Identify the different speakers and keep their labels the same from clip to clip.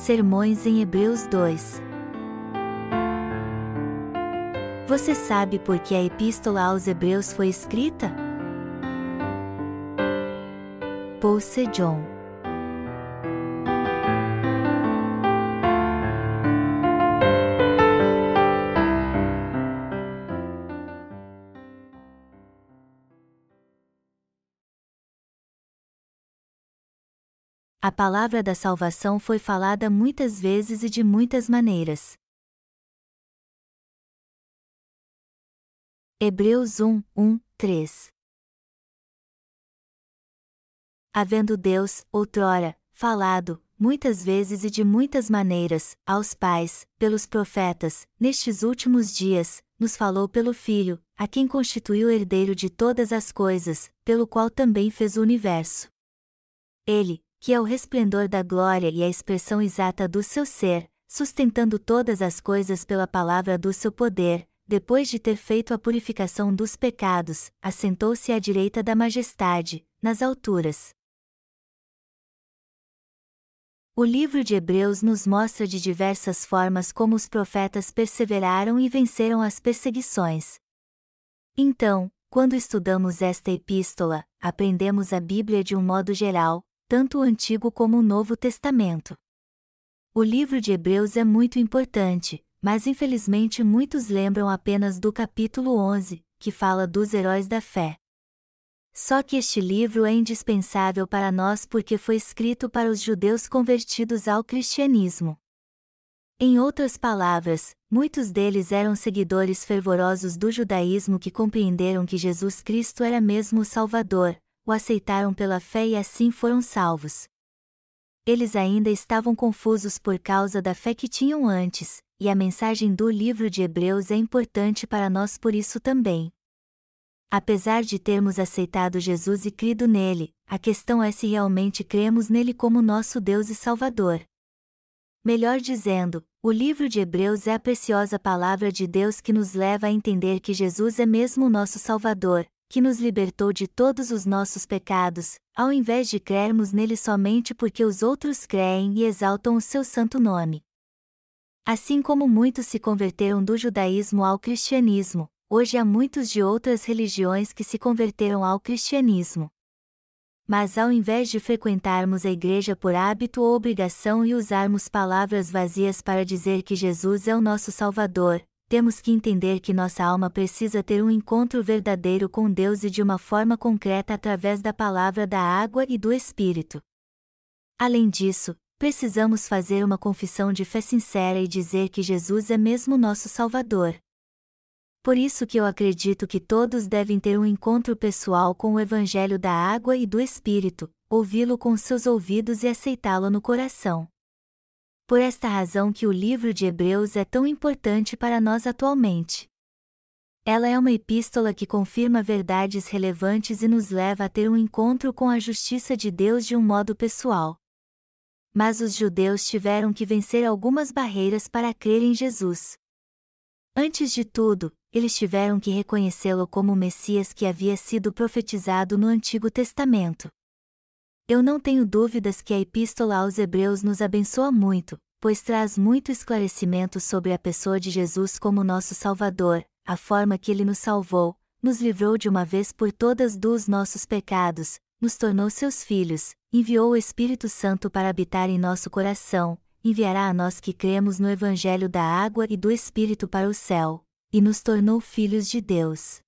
Speaker 1: Sermões em Hebreus 2. Você sabe por que a Epístola aos Hebreus foi escrita? Paul Sejong A palavra da salvação foi falada muitas vezes e de muitas maneiras. Hebreus 1, 1, 3 Havendo Deus, outrora, falado, muitas vezes e de muitas maneiras, aos pais, pelos profetas, nestes últimos dias, nos falou pelo Filho, a quem constituiu herdeiro de todas as coisas, pelo qual também fez o universo. Ele, que é o resplendor da glória e a expressão exata do seu ser, sustentando todas as coisas pela palavra do seu poder, depois de ter feito a purificação dos pecados, assentou-se à direita da majestade, nas alturas. O livro de Hebreus nos mostra de diversas formas como os profetas perseveraram e venceram as perseguições. Então, quando estudamos esta epístola, aprendemos a Bíblia de um modo geral, tanto o Antigo como o Novo Testamento. O livro de Hebreus é muito importante, mas infelizmente muitos lembram apenas do capítulo 11, que fala dos heróis da fé. Só que este livro é indispensável para nós porque foi escrito para os judeus convertidos ao cristianismo. Em outras palavras, muitos deles eram seguidores fervorosos do judaísmo que compreenderam que Jesus Cristo era mesmo o Salvador, o aceitaram pela fé e assim foram salvos. Eles ainda estavam confusos por causa da fé que tinham antes, e a mensagem do livro de Hebreus é importante para nós por isso também. Apesar de termos aceitado Jesus e crido nele, a questão é se realmente cremos nele como nosso Deus e Salvador. Melhor dizendo, o livro de Hebreus é a preciosa palavra de Deus que nos leva a entender que Jesus é mesmo o nosso Salvador, que nos libertou de todos os nossos pecados, ao invés de crermos nele somente porque os outros creem e exaltam o seu santo nome. Assim como muitos se converteram do judaísmo ao cristianismo, hoje há muitos de outras religiões que se converteram ao cristianismo. Mas ao invés de frequentarmos a igreja por hábito ou obrigação e usarmos palavras vazias para dizer que Jesus é o nosso Salvador, temos que entender que nossa alma precisa ter um encontro verdadeiro com Deus e de uma forma concreta através da palavra da água e do Espírito. Além disso, precisamos fazer uma confissão de fé sincera e dizer que Jesus é mesmo nosso Salvador. Por isso que eu acredito que todos devem ter um encontro pessoal com o Evangelho da água e do Espírito, ouvi-lo com seus ouvidos e aceitá-lo no coração por esta razão que o livro de Hebreus é tão importante para nós atualmente. Ela é uma epístola que confirma verdades relevantes e nos leva a ter um encontro com a justiça de Deus de um modo pessoal. Mas os judeus tiveram que vencer algumas barreiras para crer em Jesus. Antes de tudo, eles tiveram que reconhecê-lo como o Messias que havia sido profetizado no Antigo Testamento. Eu não tenho dúvidas que a Epístola aos Hebreus nos abençoa muito, pois traz muito esclarecimento sobre a pessoa de Jesus como nosso Salvador, a forma que ele nos salvou, nos livrou de uma vez por todas dos nossos pecados, nos tornou seus filhos, enviou o Espírito Santo para habitar em nosso coração, enviará a nós que cremos no Evangelho da água e do Espírito para o céu, e nos tornou filhos de Deus.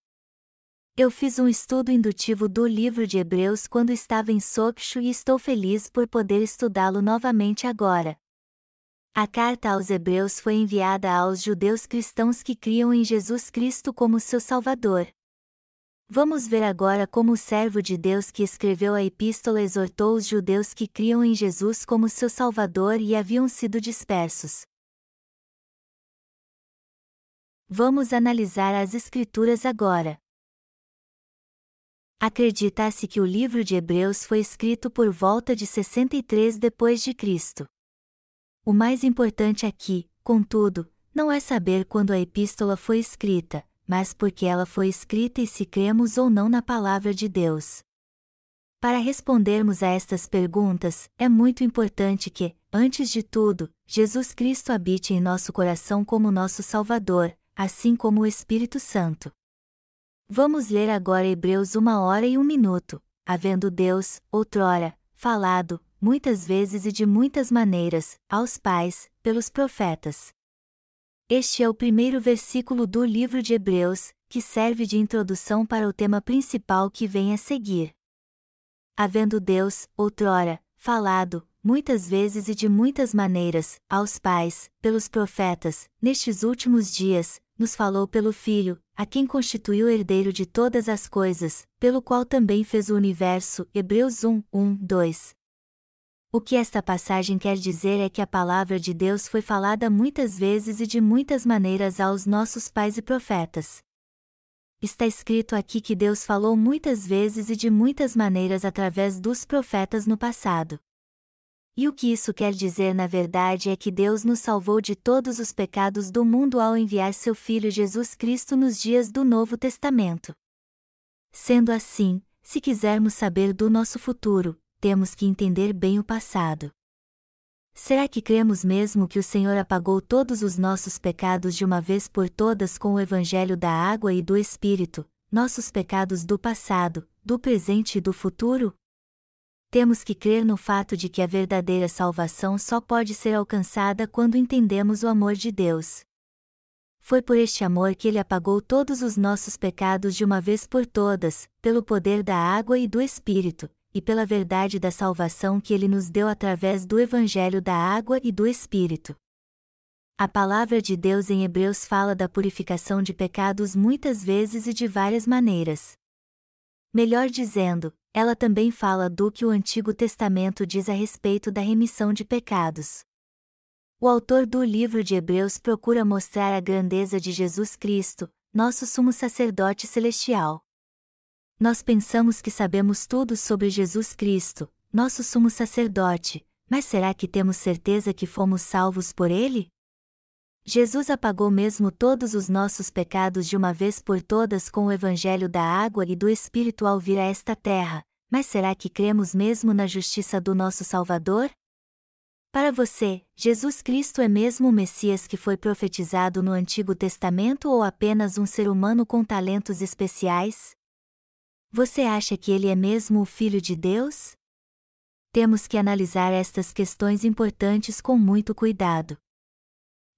Speaker 1: Eu fiz um estudo indutivo do livro de Hebreus quando estava em Sokshu e estou feliz por poder estudá-lo novamente agora. A carta aos Hebreus foi enviada aos judeus cristãos que criam em Jesus Cristo como seu Salvador. Vamos ver agora como o servo de Deus que escreveu a epístola exortou os judeus que criam em Jesus como seu Salvador e haviam sido dispersos. Vamos analisar as Escrituras agora. Acredita-se que o livro de Hebreus foi escrito por volta de 63 depois de Cristo. O mais importante aqui, contudo, não é saber quando a epístola foi escrita, mas porque ela foi escrita e se cremos ou não na palavra de Deus. Para respondermos a estas perguntas, é muito importante que, antes de tudo, Jesus Cristo habite em nosso coração como nosso Salvador, assim como o Espírito Santo. Vamos ler agora Hebreus uma hora e um minuto. Havendo Deus, outrora, falado, muitas vezes e de muitas maneiras, aos pais, pelos profetas. Este é o primeiro versículo do livro de Hebreus, que serve de introdução para o tema principal que vem a seguir. Havendo Deus, outrora, falado, muitas vezes e de muitas maneiras, aos pais, pelos profetas, nestes últimos dias, nos falou pelo Filho, a quem constituiu herdeiro de todas as coisas, pelo qual também fez o universo. Hebreus 1, 1, 2. O que esta passagem quer dizer é que a palavra de Deus foi falada muitas vezes e de muitas maneiras aos nossos pais e profetas está escrito aqui que Deus falou muitas vezes e de muitas maneiras através dos profetas no passado. E o que isso quer dizer na verdade é que Deus nos salvou de todos os pecados do mundo ao enviar seu Filho Jesus Cristo nos dias do Novo Testamento. Sendo assim, se quisermos saber do nosso futuro, temos que entender bem o passado. Será que cremos mesmo que o Senhor apagou todos os nossos pecados de uma vez por todas com o Evangelho da água e do Espírito, nossos pecados do passado, do presente e do futuro? Temos que crer no fato de que a verdadeira salvação só pode ser alcançada quando entendemos o amor de Deus. Foi por este amor que Ele apagou todos os nossos pecados de uma vez por todas, pelo poder da água e do Espírito, e pela verdade da salvação que ele nos deu através do Evangelho da água e do Espírito. A palavra de Deus em Hebreus fala da purificação de pecados muitas vezes e de várias maneiras. Melhor dizendo, ela também fala do que o Antigo Testamento diz a respeito da remissão de pecados. O autor do livro de Hebreus procura mostrar a grandeza de Jesus Cristo, nosso sumo sacerdote celestial. Nós pensamos que sabemos tudo sobre Jesus Cristo, nosso sumo sacerdote, mas será que temos certeza que fomos salvos por ele? Jesus apagou mesmo todos os nossos pecados de uma vez por todas com o Evangelho da água e do Espírito ao vir a esta terra, mas será que cremos mesmo na justiça do nosso Salvador? Para você, Jesus Cristo é mesmo o Messias que foi profetizado no Antigo Testamento ou apenas um ser humano com talentos especiais? Você acha que ele é mesmo o Filho de Deus? Temos que analisar estas questões importantes com muito cuidado.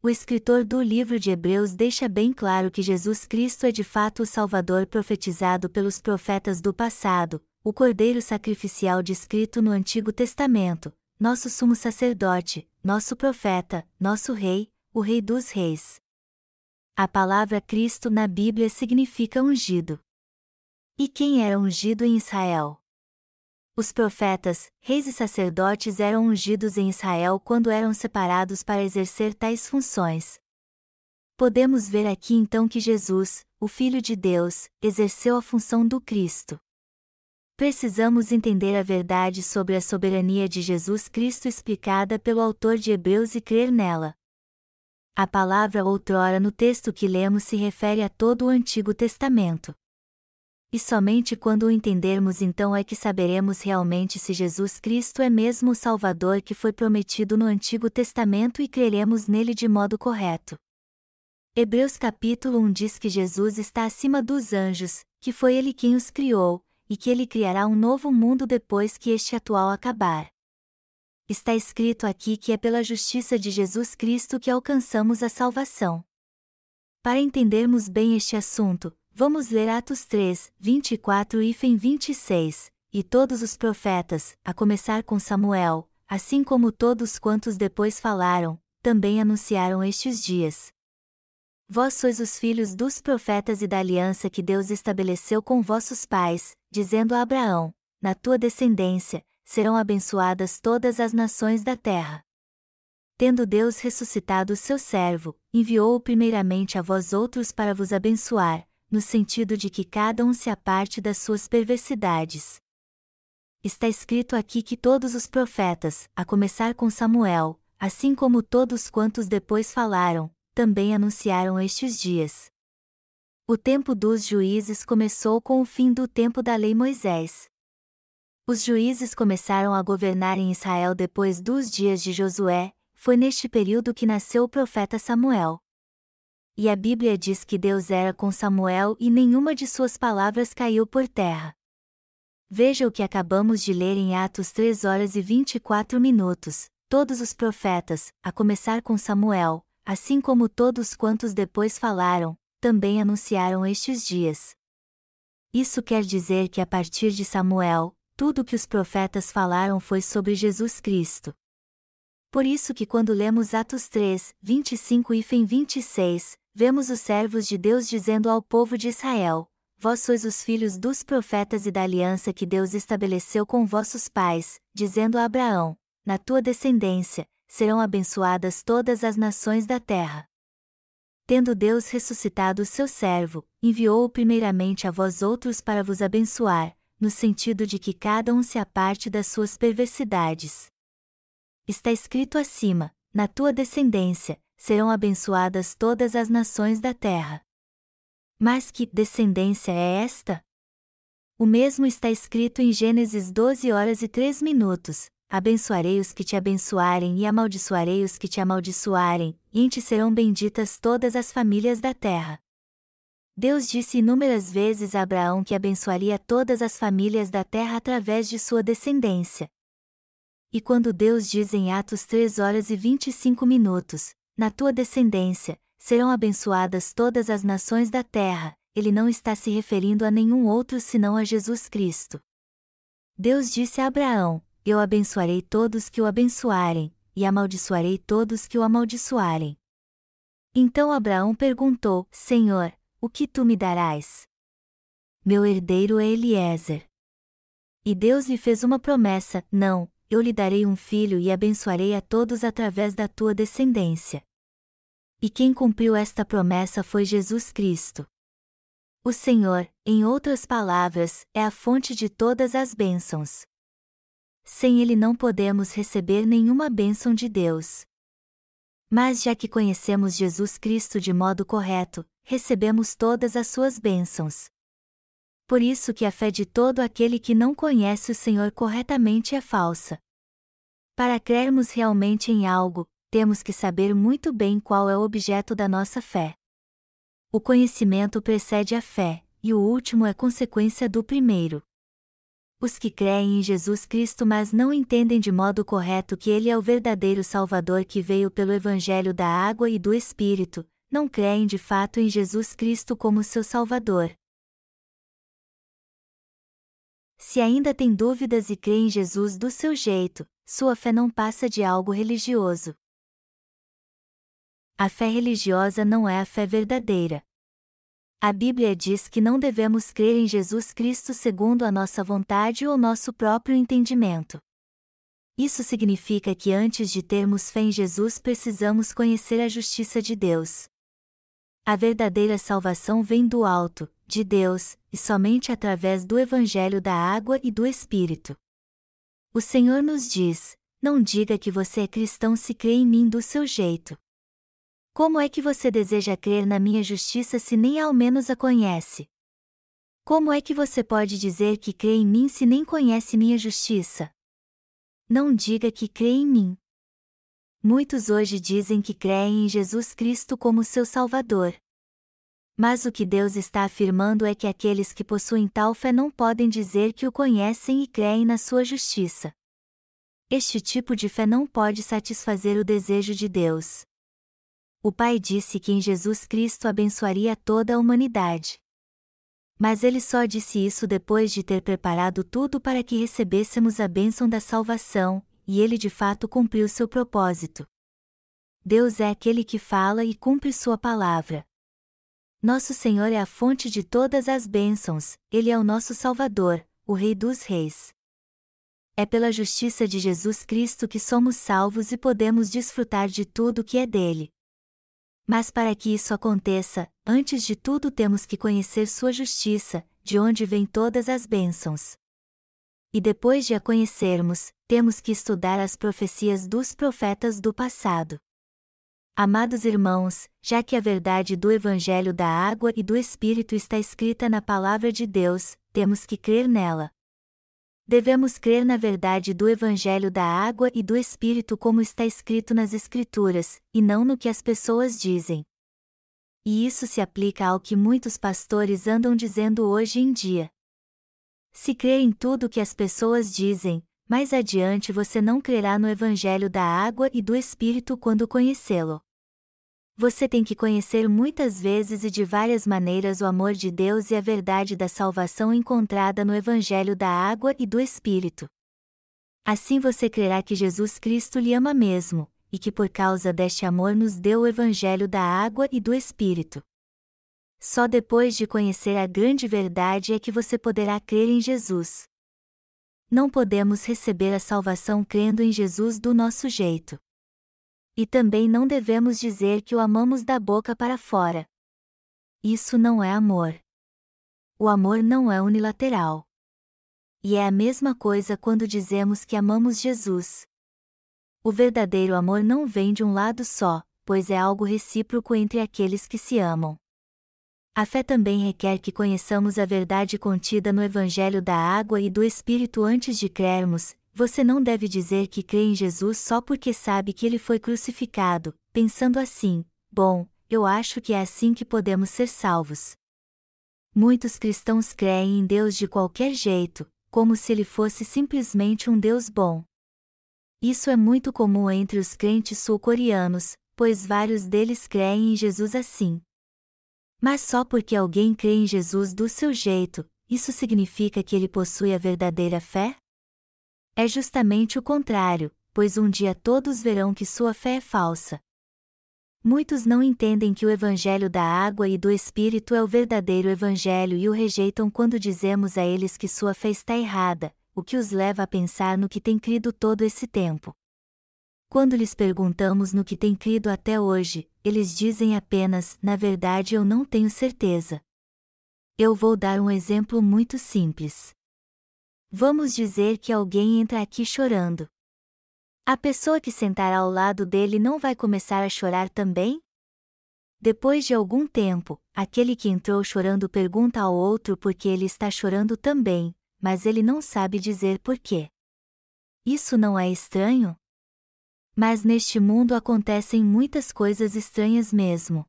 Speaker 1: O escritor do livro de Hebreus deixa bem claro que Jesus Cristo é de fato o Salvador profetizado pelos profetas do passado, o Cordeiro sacrificial descrito no Antigo Testamento, nosso sumo sacerdote, nosso profeta, nosso Rei, o Rei dos Reis. A palavra Cristo na Bíblia significa ungido. E quem era ungido em Israel? Os profetas, reis e sacerdotes eram ungidos em Israel quando eram separados para exercer tais funções. Podemos ver aqui então que Jesus, o Filho de Deus, exerceu a função do Cristo. Precisamos entender a verdade sobre a soberania de Jesus Cristo explicada pelo autor de Hebreus e crer nela. A palavra outrora no texto que lemos se refere a todo o Antigo Testamento e somente quando o entendermos então é que saberemos realmente se Jesus Cristo é mesmo o Salvador que foi prometido no Antigo Testamento e creremos nele de modo correto. Hebreus capítulo 1 diz que Jesus está acima dos anjos, que foi ele quem os criou, e que ele criará um novo mundo depois que este atual acabar. Está escrito aqui que é pela justiça de Jesus Cristo que alcançamos a salvação. Para entendermos bem este assunto, Vamos ler Atos 3, 24 e 26. E todos os profetas, a começar com Samuel, assim como todos quantos depois falaram, também anunciaram estes dias. Vós sois os filhos dos profetas e da aliança que Deus estabeleceu com vossos pais, dizendo a Abraão: Na tua descendência, serão abençoadas todas as nações da terra. Tendo Deus ressuscitado o seu servo, enviou-o primeiramente a vós outros para vos abençoar, no sentido de que cada um se aparte das suas perversidades. Está escrito aqui que todos os profetas, a começar com Samuel, assim como todos quantos depois falaram, também anunciaram estes dias. O tempo dos juízes começou com o fim do tempo da lei Moisés. Os juízes começaram a governar em Israel depois dos dias de Josué, foi neste período que nasceu o profeta Samuel. E a Bíblia diz que Deus era com Samuel e nenhuma de suas palavras caiu por terra. Veja o que acabamos de ler em Atos 3 horas e 24 minutos. Todos os profetas, a começar com Samuel, assim como todos quantos depois falaram, também anunciaram estes dias. Isso quer dizer que a partir de Samuel, tudo o que os profetas falaram foi sobre Jesus Cristo. Por isso que quando lemos Atos 3, 25 e fim 26, vemos os servos de Deus dizendo ao povo de Israel: Vós sois os filhos dos profetas e da aliança que Deus estabeleceu com vossos pais, dizendo a Abraão: Na tua descendência, serão abençoadas todas as nações da terra. Tendo Deus ressuscitado o seu servo, enviou-o primeiramente a vós outros para vos abençoar, no sentido de que cada um se aparte das suas perversidades. Está escrito acima: na tua descendência, serão abençoadas todas as nações da terra. Mas que descendência é esta? O mesmo está escrito em Gênesis 12 horas e 3 minutos: Abençoarei os que te abençoarem e amaldiçoarei os que te amaldiçoarem, e em ti serão benditas todas as famílias da terra. Deus disse inúmeras vezes a Abraão que abençoaria todas as famílias da terra através de sua descendência. E quando Deus diz em Atos 3 horas e 25 minutos, na tua descendência, serão abençoadas todas as nações da terra, ele não está se referindo a nenhum outro senão a Jesus Cristo. Deus disse a Abraão: Eu abençoarei todos que o abençoarem, e amaldiçoarei todos que o amaldiçoarem. Então Abraão perguntou: Senhor, o que tu me darás? Meu herdeiro é Eliezer. E Deus lhe fez uma promessa: Não, eu lhe darei um filho e abençoarei a todos através da tua descendência. E quem cumpriu esta promessa foi Jesus Cristo. O Senhor, em outras palavras, é a fonte de todas as bênçãos. Sem Ele não podemos receber nenhuma bênção de Deus. Mas já que conhecemos Jesus Cristo de modo correto, recebemos todas as suas bênçãos. Por isso que a fé de todo aquele que não conhece o Senhor corretamente é falsa. Para crermos realmente em algo, temos que saber muito bem qual é o objeto da nossa fé. O conhecimento precede a fé, e o último é consequência do primeiro. Os que creem em Jesus Cristo mas não entendem de modo correto que Ele é o verdadeiro Salvador que veio pelo Evangelho da água e do Espírito, não creem de fato em Jesus Cristo como seu Salvador. Se ainda tem dúvidas e crê em Jesus do seu jeito, sua fé não passa de algo religioso. A fé religiosa não é a fé verdadeira. A Bíblia diz que não devemos crer em Jesus Cristo segundo a nossa vontade ou nosso próprio entendimento. Isso significa que antes de termos fé em Jesus precisamos conhecer a justiça de Deus. A verdadeira salvação vem do alto, de Deus, e somente através do Evangelho da água e do Espírito. O Senhor nos diz: Não diga que você é cristão se crê em mim do seu jeito. Como é que você deseja crer na minha justiça se nem ao menos a conhece? Como é que você pode dizer que crê em mim se nem conhece minha justiça? Não diga que crê em mim. Muitos hoje dizem que creem em Jesus Cristo como seu Salvador. Mas o que Deus está afirmando é que aqueles que possuem tal fé não podem dizer que o conhecem e creem na sua justiça. Este tipo de fé não pode satisfazer o desejo de Deus. O Pai disse que em Jesus Cristo abençoaria toda a humanidade. Mas ele só disse isso depois de ter preparado tudo para que recebêssemos a bênção da salvação, e ele de fato cumpriu seu propósito. Deus é aquele que fala e cumpre sua palavra. Nosso Senhor é a fonte de todas as bênçãos, ele é o nosso Salvador, o Rei dos Reis. É pela justiça de Jesus Cristo que somos salvos e podemos desfrutar de tudo que é dele. Mas para que isso aconteça, antes de tudo temos que conhecer Sua justiça, de onde vêm todas as bênçãos. E depois de a conhecermos, temos que estudar as profecias dos profetas do passado. Amados irmãos, já que a verdade do Evangelho da Água e do Espírito está escrita na Palavra de Deus, temos que crer nela. Devemos crer na verdade do Evangelho da água e do Espírito como está escrito nas Escrituras, e não no que as pessoas dizem. E isso se aplica ao que muitos pastores andam dizendo hoje em dia. Se crer em tudo que as pessoas dizem, mais adiante você não crerá no Evangelho da água e do Espírito quando conhecê-lo. Você tem que conhecer muitas vezes e de várias maneiras o amor de Deus e a verdade da salvação encontrada no Evangelho da água e do Espírito. Assim você crerá que Jesus Cristo lhe ama mesmo, e que por causa deste amor nos deu o Evangelho da água e do Espírito. Só depois de conhecer a grande verdade é que você poderá crer em Jesus. Não podemos receber a salvação crendo em Jesus do nosso jeito. E também não devemos dizer que o amamos da boca para fora. Isso não é amor. O amor não é unilateral. E é a mesma coisa quando dizemos que amamos Jesus. O verdadeiro amor não vem de um lado só, pois é algo recíproco entre aqueles que se amam. A fé também requer que conheçamos a verdade contida no Evangelho da Água e do Espírito antes de crermos, você não deve dizer que crê em Jesus só porque sabe que ele foi crucificado, pensando assim: bom, eu acho que é assim que podemos ser salvos. Muitos cristãos creem em Deus de qualquer jeito, como se ele fosse simplesmente um Deus bom. Isso é muito comum entre os crentes sul-coreanos, pois vários deles creem em Jesus assim. Mas só porque alguém crê em Jesus do seu jeito, isso significa que ele possui a verdadeira fé? É justamente o contrário, pois um dia todos verão que sua fé é falsa. Muitos não entendem que o Evangelho da água e do Espírito é o verdadeiro Evangelho e o rejeitam quando dizemos a eles que sua fé está errada, o que os leva a pensar no que tem crido todo esse tempo. Quando lhes perguntamos no que tem crido até hoje, eles dizem apenas: na verdade eu não tenho certeza. Eu vou dar um exemplo muito simples. Vamos dizer que alguém entra aqui chorando. A pessoa que sentar ao lado dele não vai começar a chorar também? Depois de algum tempo, aquele que entrou chorando pergunta ao outro por que ele está chorando também, mas ele não sabe dizer por quê. Isso não é estranho? Mas neste mundo acontecem muitas coisas estranhas mesmo.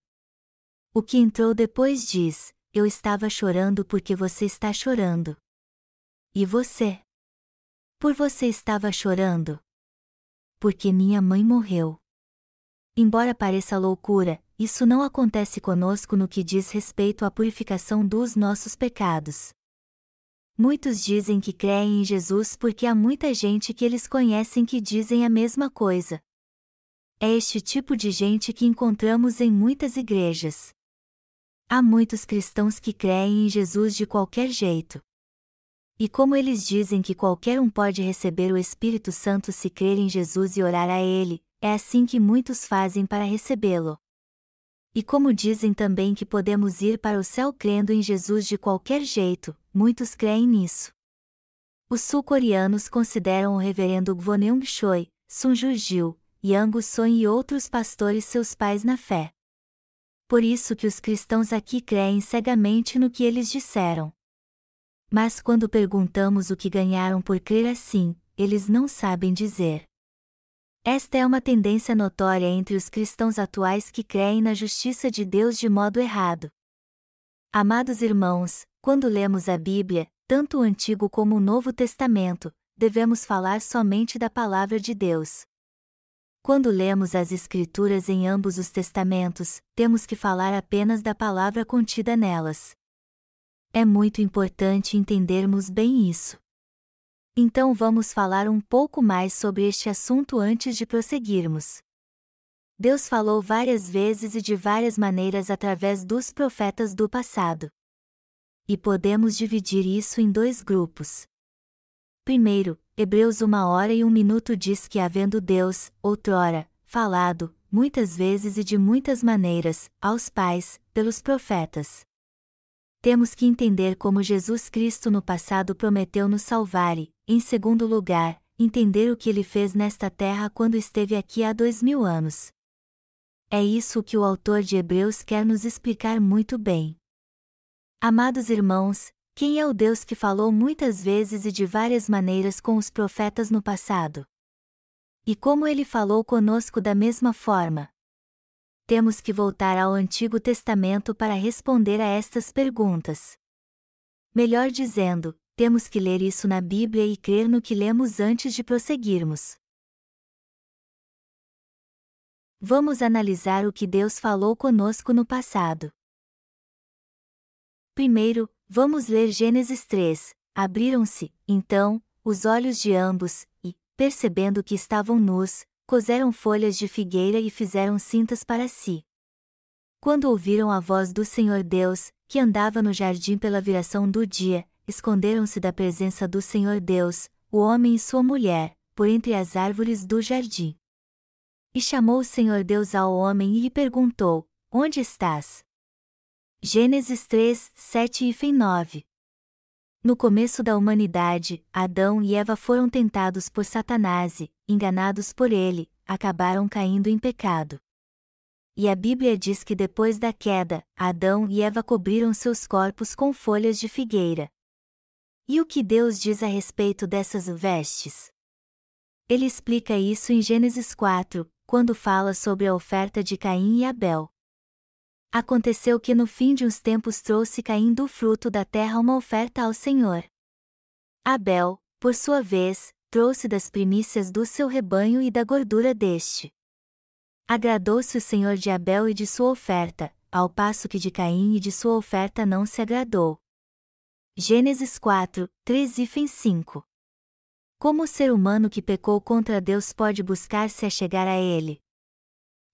Speaker 1: O que entrou depois diz: Eu estava chorando porque você está chorando. E você? Por você estava chorando? Porque minha mãe morreu. Embora pareça loucura, isso não acontece conosco no que diz respeito à purificação dos nossos pecados. Muitos dizem que creem em Jesus porque há muita gente que eles conhecem que dizem a mesma coisa. É este tipo de gente que encontramos em muitas igrejas. Há muitos cristãos que creem em Jesus de qualquer jeito. E como eles dizem que qualquer um pode receber o Espírito Santo se crer em Jesus e orar a Ele, é assim que muitos fazem para recebê-lo. E como dizem também que podemos ir para o céu crendo em Jesus de qualquer jeito, muitos creem nisso. Os sul-coreanos consideram o reverendo Gwoneung Choi, Sun Ju-jil, Yang Son e outros pastores seus pais na fé. Por isso que os cristãos aqui creem cegamente no que eles disseram. Mas quando perguntamos o que ganharam por crer assim, eles não sabem dizer. Esta é uma tendência notória entre os cristãos atuais que creem na justiça de Deus de modo errado. Amados irmãos, quando lemos a Bíblia, tanto o Antigo como o Novo Testamento, devemos falar somente da palavra de Deus. Quando lemos as Escrituras em ambos os testamentos, temos que falar apenas da palavra contida nelas. É muito importante entendermos bem isso. Então vamos falar um pouco mais sobre este assunto antes de prosseguirmos. Deus falou várias vezes e de várias maneiras através dos profetas do passado. E podemos dividir isso em dois grupos. Primeiro, Hebreus uma hora e um minuto diz que havendo Deus, outrora, falado, muitas vezes e de muitas maneiras, aos pais, pelos profetas temos que entender como Jesus Cristo no passado prometeu nos salvar e, em segundo lugar, entender o que ele fez nesta terra quando esteve aqui há dois mil anos. É isso que o autor de Hebreus quer nos explicar muito bem. Amados irmãos, Quem é o Deus que falou muitas vezes e de várias maneiras com os profetas no passado? E como ele falou conosco da mesma forma? Temos que voltar ao Antigo Testamento para responder a estas perguntas. Melhor dizendo, temos que ler isso na Bíblia e crer no que lemos antes de prosseguirmos. Vamos analisar o que Deus falou conosco no passado. Primeiro, vamos ler Gênesis 3. Abriram-se, então, os olhos de ambos, e, percebendo que estavam nus, coseram folhas de figueira e fizeram cintas para si. Quando ouviram a voz do Senhor Deus, que andava no jardim pela viração do dia, esconderam-se da presença do Senhor Deus, o homem e sua mulher, por entre as árvores do jardim. E chamou o Senhor Deus ao homem e lhe perguntou: Onde estás? Gênesis 3, 7 e 9. No começo da humanidade, Adão e Eva foram tentados por Satanás e, enganados por ele, acabaram caindo em pecado. E a Bíblia diz que depois da queda, Adão e Eva cobriram seus corpos com folhas de figueira. E o que Deus diz a respeito dessas vestes? Ele explica isso em Gênesis 4, quando fala sobre a oferta de Caim e Abel. Aconteceu que no fim de uns tempos trouxe Caim do fruto da terra uma oferta ao Senhor. Abel, por sua vez, trouxe das primícias do seu rebanho e da gordura deste. Agradou-se o Senhor de Abel e de sua oferta, ao passo que de Caim e de sua oferta não se agradou. Gênesis 4, 3 e 5 Como o ser humano que pecou contra Deus pode buscar se achegar a Ele?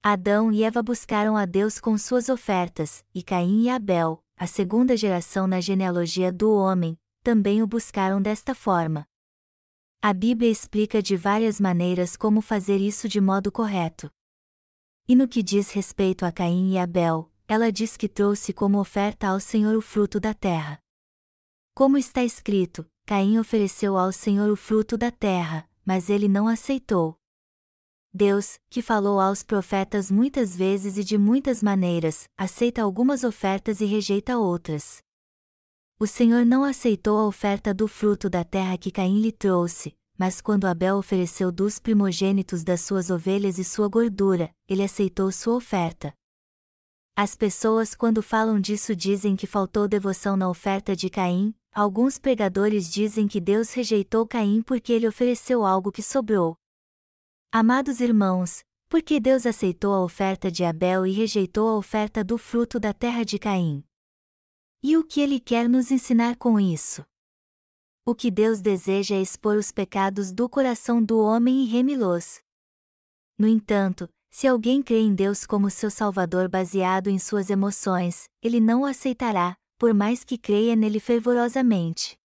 Speaker 1: Adão e Eva buscaram a Deus com suas ofertas, e Caim e Abel, a segunda geração na genealogia do homem, também o buscaram desta forma. A Bíblia explica de várias maneiras como fazer isso de modo correto. E no que diz respeito a Caim e Abel, ela diz que trouxe como oferta ao Senhor o fruto da terra. Como está escrito, Caim ofereceu ao Senhor o fruto da terra, mas ele não aceitou. Deus, que falou aos profetas muitas vezes e de muitas maneiras, aceita algumas ofertas e rejeita outras. O Senhor não aceitou a oferta do fruto da terra que Caim lhe trouxe, mas quando Abel ofereceu dos primogênitos das suas ovelhas e sua gordura, ele aceitou sua oferta. As pessoas, quando falam disso, dizem que faltou devoção na oferta de Caim, alguns pregadores dizem que Deus rejeitou Caim porque ele ofereceu algo que sobrou, Amados irmãos, por que Deus aceitou a oferta de Abel e rejeitou a oferta do fruto da terra de Caim? E o que ele quer nos ensinar com isso? O que Deus deseja é expor os pecados do coração do homem e remilôs. No entanto, se alguém crê em Deus como seu Salvador baseado em suas emoções, ele não o aceitará, por mais que creia nele fervorosamente.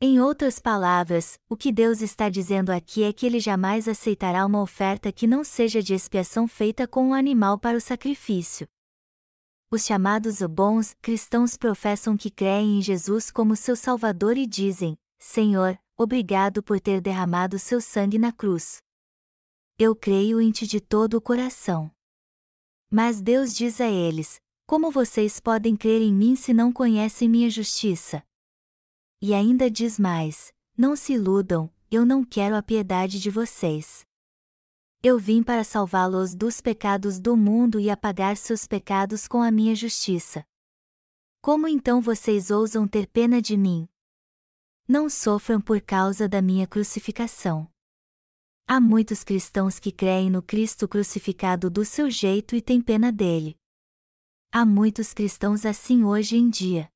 Speaker 1: Em outras palavras, o que Deus está dizendo aqui é que ele jamais aceitará uma oferta que não seja de expiação feita com um animal para o sacrifício. Os chamados bons cristãos professam que creem em Jesus como seu Salvador e dizem: Senhor, obrigado por ter derramado seu sangue na cruz. Eu creio em ti de todo o coração. Mas Deus diz a eles: Como vocês podem crer em mim se não conhecem minha justiça? E ainda diz mais: Não se iludam, eu não quero a piedade de vocês. Eu vim para salvá-los dos pecados do mundo e apagar seus pecados com a minha justiça. Como então vocês ousam ter pena de mim? Não sofram por causa da minha crucificação. Há muitos cristãos que creem no Cristo crucificado do seu jeito e têm pena dele. Há muitos cristãos assim hoje em dia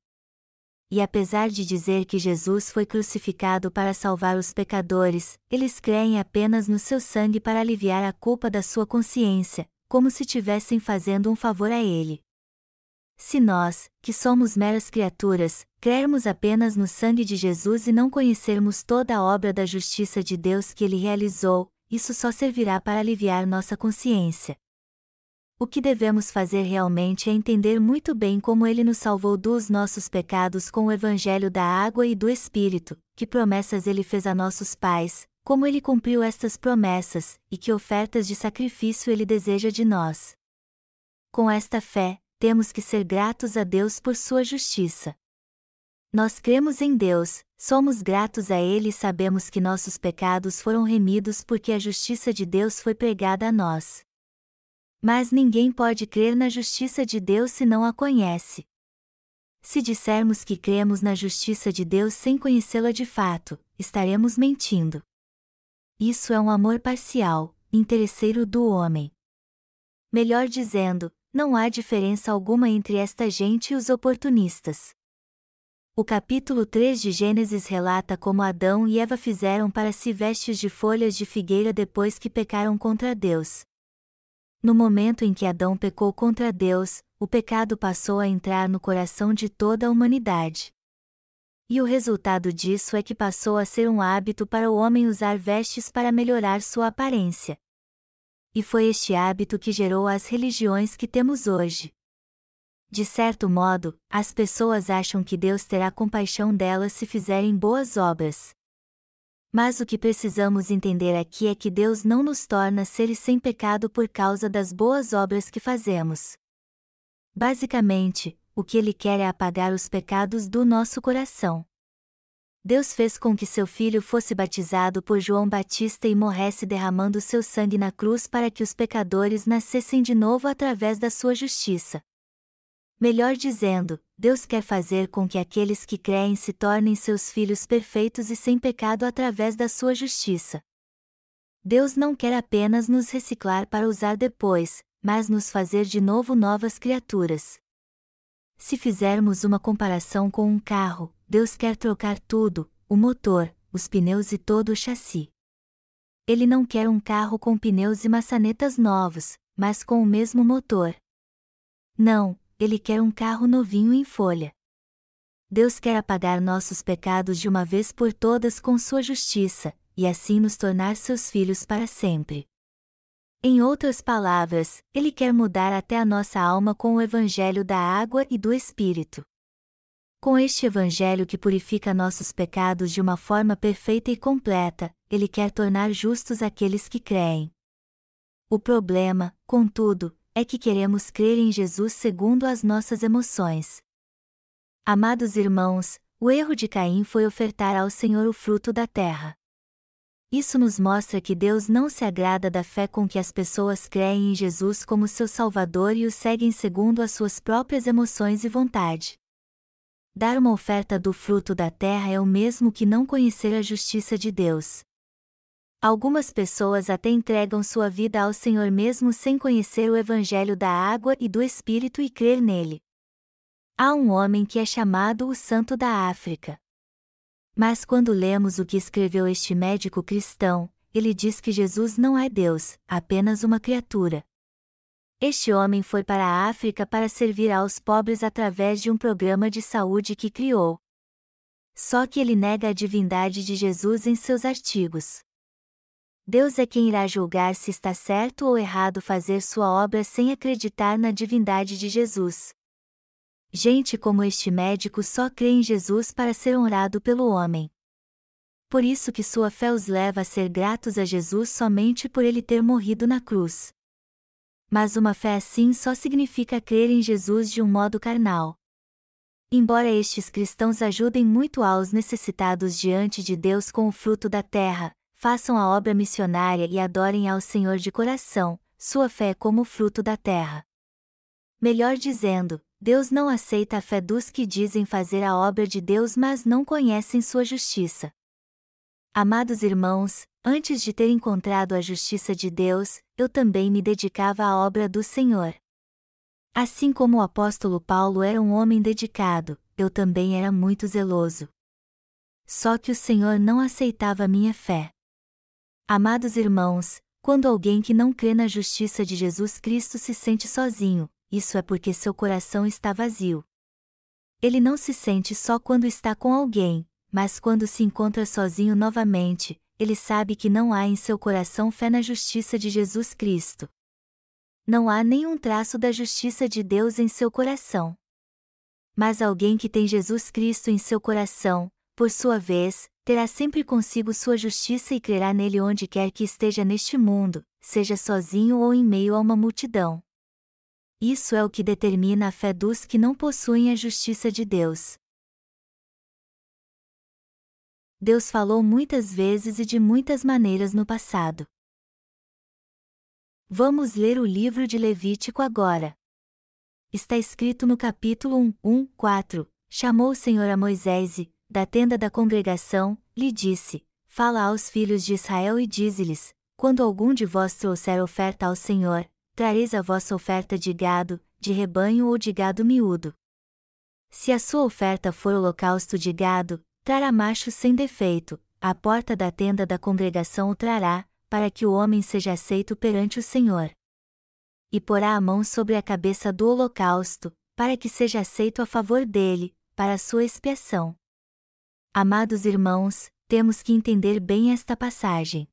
Speaker 1: e apesar de dizer que Jesus foi crucificado para salvar os pecadores, eles creem apenas no seu sangue para aliviar a culpa da sua consciência, como se estivessem fazendo um favor a ele. Se nós, que somos meras criaturas, crermos apenas no sangue de Jesus e não conhecermos toda a obra da justiça de Deus que ele realizou, isso só servirá para aliviar nossa consciência. O que devemos fazer realmente é entender muito bem como Ele nos salvou dos nossos pecados com o Evangelho da água e do Espírito, que promessas Ele fez a nossos pais, como Ele cumpriu estas promessas, e que ofertas de sacrifício Ele deseja de nós. Com esta fé, temos que ser gratos a Deus por Sua justiça. Nós cremos em Deus, somos gratos a Ele e sabemos que nossos pecados foram remidos porque a justiça de Deus foi pregada a nós. Mas ninguém pode crer na justiça de Deus se não a conhece. Se dissermos que cremos na justiça de Deus sem conhecê-la de fato, estaremos mentindo. Isso é um amor parcial, interesseiro do homem. Melhor dizendo, não há diferença alguma entre esta gente e os oportunistas. O capítulo 3 de Gênesis relata como Adão e Eva fizeram para si vestes de folhas de figueira depois que pecaram contra Deus. No momento em que Adão pecou contra Deus, o pecado passou a entrar no coração de toda a humanidade. E o resultado disso é que passou a ser um hábito para o homem usar vestes para melhorar sua aparência. E foi este hábito que gerou as religiões que temos hoje. De certo modo, as pessoas acham que Deus terá compaixão delas se fizerem boas obras. Mas o que precisamos entender aqui é que Deus não nos torna seres sem pecado por causa das boas obras que fazemos. Basicamente, o que ele quer é apagar os pecados do nosso coração. Deus fez com que seu filho fosse batizado por João Batista e morresse derramando seu sangue na cruz para que os pecadores nascessem de novo através da sua justiça. Melhor dizendo, Deus quer fazer com que aqueles que creem se tornem seus filhos perfeitos e sem pecado através da sua justiça. Deus não quer apenas nos reciclar para usar depois, mas nos fazer de novo novas criaturas. Se fizermos uma comparação com um carro, Deus quer trocar tudo: o motor, os pneus e todo o chassi. Ele não quer um carro com pneus e maçanetas novos, mas com o mesmo motor. Não, ele quer um carro novinho em folha. Deus quer apagar nossos pecados de uma vez por todas com sua justiça, e assim nos tornar seus filhos para sempre. Em outras palavras, Ele quer mudar até a nossa alma com o Evangelho da água e do Espírito. Com este Evangelho que purifica nossos pecados de uma forma perfeita e completa, Ele quer tornar justos aqueles que creem. O problema, contudo, é que queremos crer em Jesus segundo as nossas emoções. Amados irmãos, o erro de Caim foi ofertar ao Senhor o fruto da terra. Isso nos mostra que Deus não se agrada da fé com que as pessoas creem em Jesus como seu Salvador e o seguem segundo as suas próprias emoções e vontade. Dar uma oferta do fruto da terra é o mesmo que não conhecer a justiça de Deus. Algumas pessoas até entregam sua vida ao Senhor mesmo sem conhecer o Evangelho da água e do Espírito e crer nele. Há um homem que é chamado o Santo da África. Mas quando lemos o que escreveu este médico cristão, ele diz que Jesus não é Deus, apenas uma criatura. Este homem foi para a África para servir aos pobres através de um programa de saúde que criou. Só que ele nega a divindade de Jesus em seus artigos. Deus é quem irá julgar se está certo ou errado fazer sua obra sem acreditar na divindade de Jesus. Gente como este médico só crê em Jesus para ser honrado pelo homem. Por isso que sua fé os leva a ser gratos a Jesus somente por ele ter morrido na cruz. Mas uma fé assim só significa crer em Jesus de um modo carnal. Embora estes cristãos ajudem muito aos necessitados diante de Deus com o fruto da terra, façam a obra missionária e adorem ao Senhor de coração, sua fé é como o fruto da terra. Melhor dizendo, Deus não aceita a fé dos que dizem fazer a obra de Deus mas não conhecem sua justiça. Amados irmãos, antes de ter encontrado a justiça de Deus, eu também me dedicava à obra do Senhor. Assim como o apóstolo Paulo era um homem dedicado, eu também era muito zeloso. Só que o Senhor não aceitava minha fé. Amados irmãos, quando alguém que não crê na justiça de Jesus Cristo se sente sozinho, isso é porque seu coração está vazio. Ele não se sente só quando está com alguém, mas quando se encontra sozinho novamente, ele sabe que não há em seu coração fé na justiça de Jesus Cristo. Não há nenhum traço da justiça de Deus em seu coração. Mas alguém que tem Jesus Cristo em seu coração, por sua vez, terá sempre consigo sua justiça e crerá nele onde quer que esteja neste mundo, seja sozinho ou em meio a uma multidão. Isso é o que determina a fé dos que não possuem a justiça de Deus. Deus falou muitas vezes e de muitas maneiras no passado. Vamos ler o livro de Levítico agora. Está escrito no capítulo 1, 1, 4: Chamou o Senhor a Moisés e, da tenda da congregação, lhe disse: Fala aos filhos de Israel e dize-lhes: Quando algum de vós trouxer oferta ao Senhor, trareis a vossa oferta de gado, de rebanho ou de gado miúdo. Se a sua oferta for holocausto de gado, trará macho sem defeito, à porta da tenda da congregação o trará, para que o homem seja aceito perante o Senhor. E porá a mão sobre a cabeça do holocausto, para que seja aceito a favor dele, para a sua expiação. Amados irmãos, temos que entender bem esta passagem.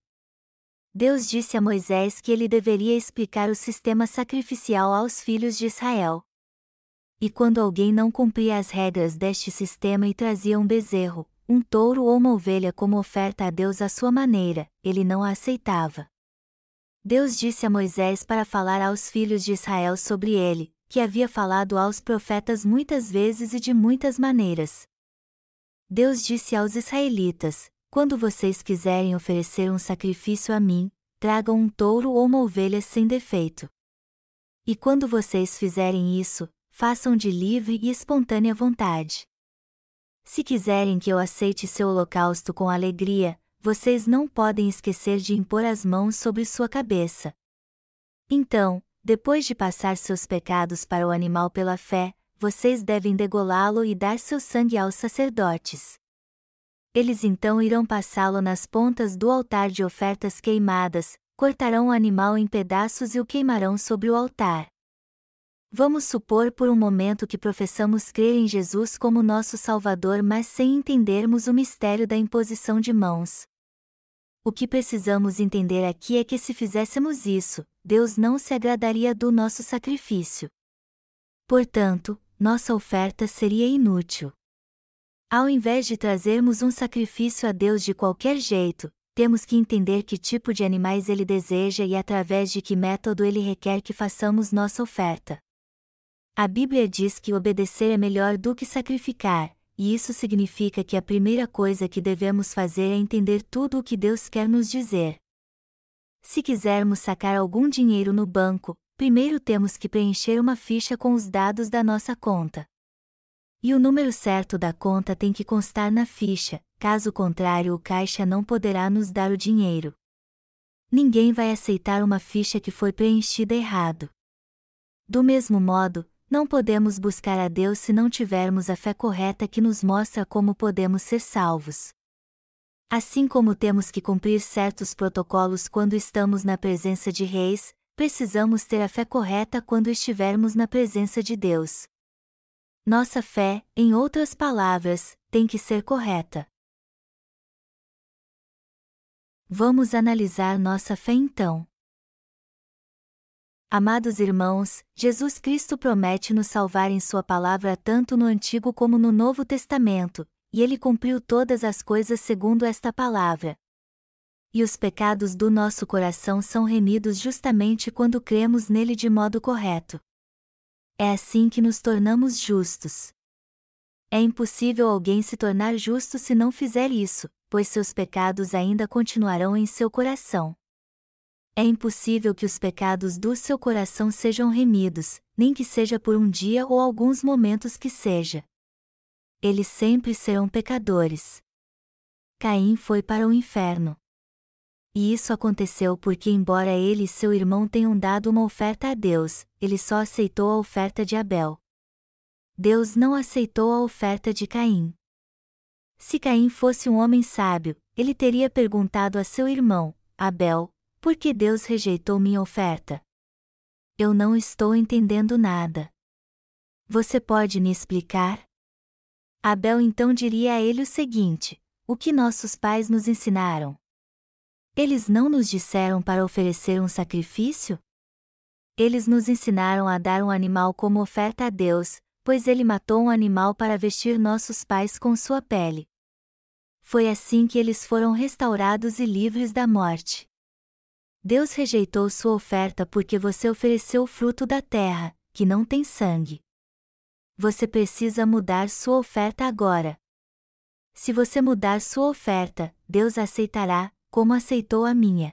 Speaker 1: Deus disse a Moisés que ele deveria explicar o sistema sacrificial aos filhos de Israel. E quando alguém não cumpria as regras deste sistema e trazia um bezerro, um touro ou uma ovelha como oferta a Deus à sua maneira, ele não a aceitava. Deus disse a Moisés para falar aos filhos de Israel sobre ele, que havia falado aos profetas muitas vezes e de muitas maneiras. Deus disse aos israelitas: Quando vocês quiserem oferecer um sacrifício a mim, tragam um touro ou uma ovelha sem defeito. E quando vocês fizerem isso, façam de livre e espontânea vontade. Se quiserem que eu aceite seu holocausto com alegria, vocês não podem esquecer de impor as mãos sobre sua cabeça. Então, depois de passar seus pecados para o animal pela fé, vocês devem degolá-lo e dar seu sangue aos sacerdotes. Eles então irão passá-lo nas pontas do altar de ofertas queimadas, cortarão o animal em pedaços e o queimarão sobre o altar. Vamos supor por um momento que professamos crer em Jesus como nosso Salvador, mas sem entendermos o mistério da imposição de mãos. O que precisamos entender aqui é que se fizéssemos isso, Deus não se agradaria do nosso sacrifício. Portanto, nossa oferta seria inútil. Ao invés de trazermos um sacrifício a Deus de qualquer jeito, temos que entender que tipo de animais ele deseja e através de que método ele requer que façamos nossa oferta. A Bíblia diz que obedecer é melhor do que sacrificar, e isso significa que a primeira coisa que devemos fazer é entender tudo o que Deus quer nos dizer. Se quisermos sacar algum dinheiro no banco, primeiro temos que preencher uma ficha com os dados da nossa conta. E o número certo da conta tem que constar na ficha, caso contrário, o caixa não poderá nos dar o dinheiro. Ninguém vai aceitar uma ficha que foi preenchida errado. Do mesmo modo, não podemos buscar a Deus se não tivermos a fé correta que nos mostra como podemos ser salvos. Assim como temos que cumprir certos protocolos quando estamos na presença de reis, precisamos ter a fé correta quando estivermos na presença de Deus. Nossa fé, em outras palavras, tem que ser correta. Vamos analisar nossa fé então. Amados irmãos, Jesus Cristo promete nos salvar em Sua palavra tanto no Antigo como no Novo Testamento, e Ele cumpriu todas as coisas segundo esta palavra. E os pecados do nosso coração são remidos justamente quando cremos nele de modo correto. É assim que nos tornamos justos. É impossível alguém se tornar justo se não fizer isso, pois seus pecados ainda continuarão em seu coração. É impossível que os pecados do seu coração sejam remidos, nem que seja por um dia ou alguns momentos que seja. Eles sempre serão pecadores. Caim foi para o inferno. E isso aconteceu porque, embora ele e seu irmão tenham dado uma oferta a Deus, ele só aceitou a oferta de Abel. Deus não aceitou a oferta de Caim. Se Caim fosse um homem sábio, ele teria perguntado a seu irmão, Abel, por que Deus rejeitou minha oferta? Eu não estou entendendo nada. Você pode me explicar? Abel então diria a ele o seguinte: O que nossos pais nos ensinaram? Eles não nos disseram para oferecer um sacrifício? Eles nos ensinaram a dar um animal como oferta a Deus, pois ele matou um animal para vestir nossos pais com sua pele. Foi assim que eles foram restaurados e livres da morte. Deus rejeitou sua oferta porque você ofereceu o fruto da terra, que não tem sangue. Você precisa mudar sua oferta agora. Se você mudar sua oferta, Deus aceitará, como aceitou a minha.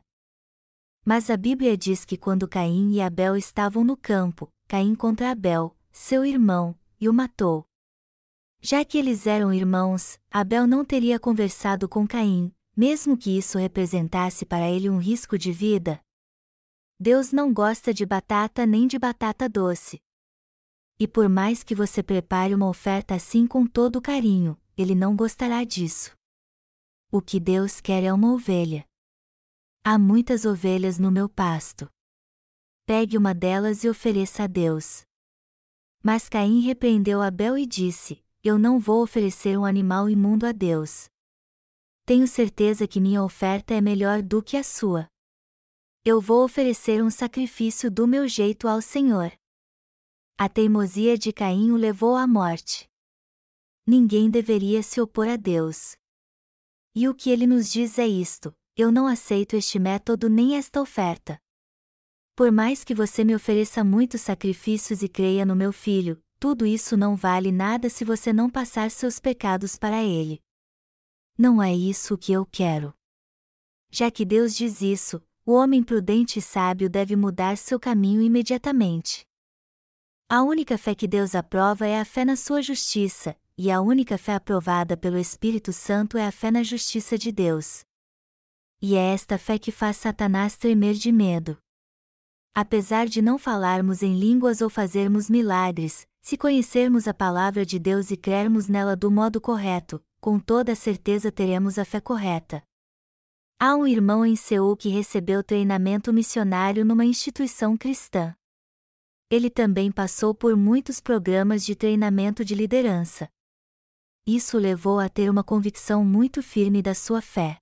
Speaker 1: Mas a Bíblia diz que quando Caim e Abel estavam no campo, Caim contra Abel, seu irmão, e o matou. Já que eles eram irmãos, Abel não teria conversado com Caim, mesmo que isso representasse para ele um risco de vida. Deus não gosta de batata nem de batata doce. E por mais que você prepare uma oferta assim com todo carinho, ele não gostará disso. O que Deus quer é uma ovelha. Há muitas ovelhas no meu pasto. Pegue uma delas e ofereça a Deus. Mas Caim repreendeu Abel e disse: Eu não vou oferecer um animal imundo a Deus. Tenho certeza que minha oferta é melhor do que a sua. Eu vou oferecer um sacrifício do meu jeito ao Senhor. A teimosia de Caim o levou à morte. Ninguém deveria se opor a Deus. E o que ele nos diz é isto: eu não aceito este método nem esta oferta. Por mais que você me ofereça muitos sacrifícios e creia no meu filho, tudo isso não vale nada se você não passar seus pecados para ele. Não é isso que eu quero. Já que Deus diz isso, o homem prudente e sábio deve mudar seu caminho imediatamente. A única fé que Deus aprova é a fé na sua justiça, e a única fé aprovada pelo Espírito Santo é a fé na justiça de Deus. E é esta fé que faz Satanás tremer de medo. Apesar de não falarmos em línguas ou fazermos milagres, se conhecermos a palavra de Deus e crermos nela do modo correto, com toda certeza teremos a fé correta. Há um irmão em Seul que recebeu treinamento missionário numa instituição cristã. Ele também passou por muitos programas de treinamento de liderança. Isso levou a ter uma convicção muito firme da sua fé.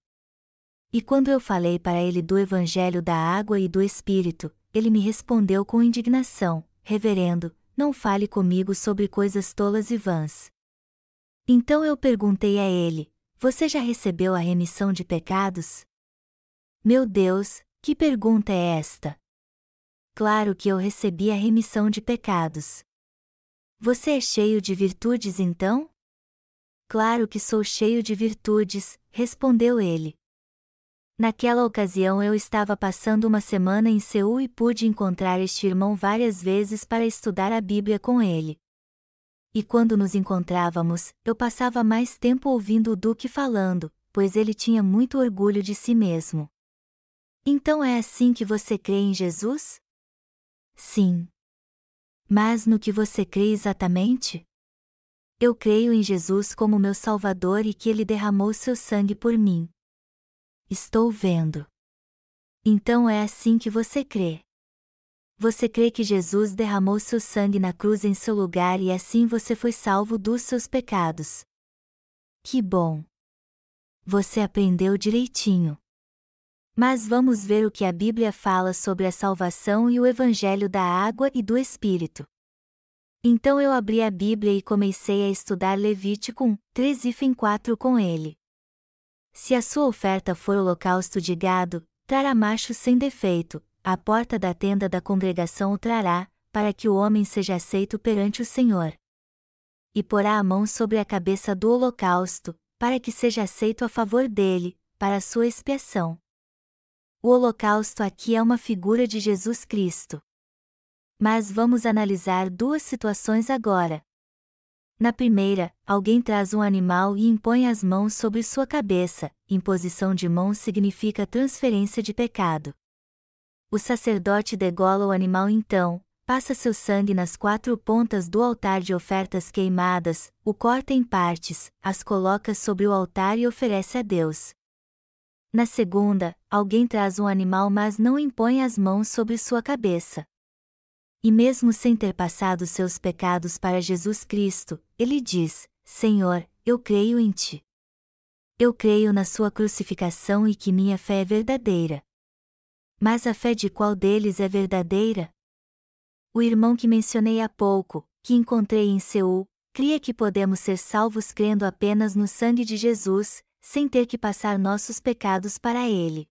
Speaker 1: E quando eu falei para ele do Evangelho da água e do Espírito, ele me respondeu com indignação: Reverendo, não fale comigo sobre coisas tolas e vãs. Então eu perguntei a ele: Você já recebeu a remissão de pecados? Meu Deus, que pergunta é esta? Claro que eu recebi a remissão de pecados. Você é cheio de virtudes então? Claro que sou cheio de virtudes, respondeu ele. Naquela ocasião eu estava passando uma semana em Seul e pude encontrar este irmão várias vezes para estudar a Bíblia com ele. E quando nos encontrávamos, eu passava mais tempo ouvindo o Duque falando, pois ele tinha muito orgulho de si mesmo. Então é assim que você crê em Jesus? Sim. Mas no que você crê exatamente? Eu creio em Jesus como meu Salvador e que ele derramou seu sangue por mim. Estou vendo. Então é assim que você crê. Você crê que Jesus derramou seu sangue na cruz em seu lugar e assim você foi salvo dos seus pecados. Que bom! Você aprendeu direitinho. Mas vamos ver o que a Bíblia fala sobre a salvação e o Evangelho da água e do Espírito. Então eu abri a Bíblia e comecei a estudar Levítico 3 e 4 com ele. Se a sua oferta for holocausto de gado, trará macho sem defeito, a porta da tenda da congregação o trará, para que o homem seja aceito perante o Senhor. E porá a mão sobre a cabeça do holocausto, para que seja aceito a favor dele, para sua expiação. O holocausto aqui é uma figura de Jesus Cristo. Mas vamos analisar duas situações agora. Na primeira, alguém traz um animal e impõe as mãos sobre sua cabeça, imposição de mãos significa transferência de pecado. O sacerdote degola o animal então, passa seu sangue nas quatro pontas do altar de ofertas queimadas, o corta em partes, as coloca sobre o altar e oferece a Deus. Na segunda, alguém traz um animal mas não impõe as mãos sobre sua cabeça. E mesmo sem ter passado seus pecados para Jesus Cristo, ele diz: Senhor, eu creio em ti. Eu creio na sua crucificação e que minha fé é verdadeira. Mas a fé de qual deles é verdadeira? O irmão que mencionei há pouco, que encontrei em Seul, cria que podemos ser salvos crendo apenas no sangue de Jesus, sem ter que passar nossos pecados para ele.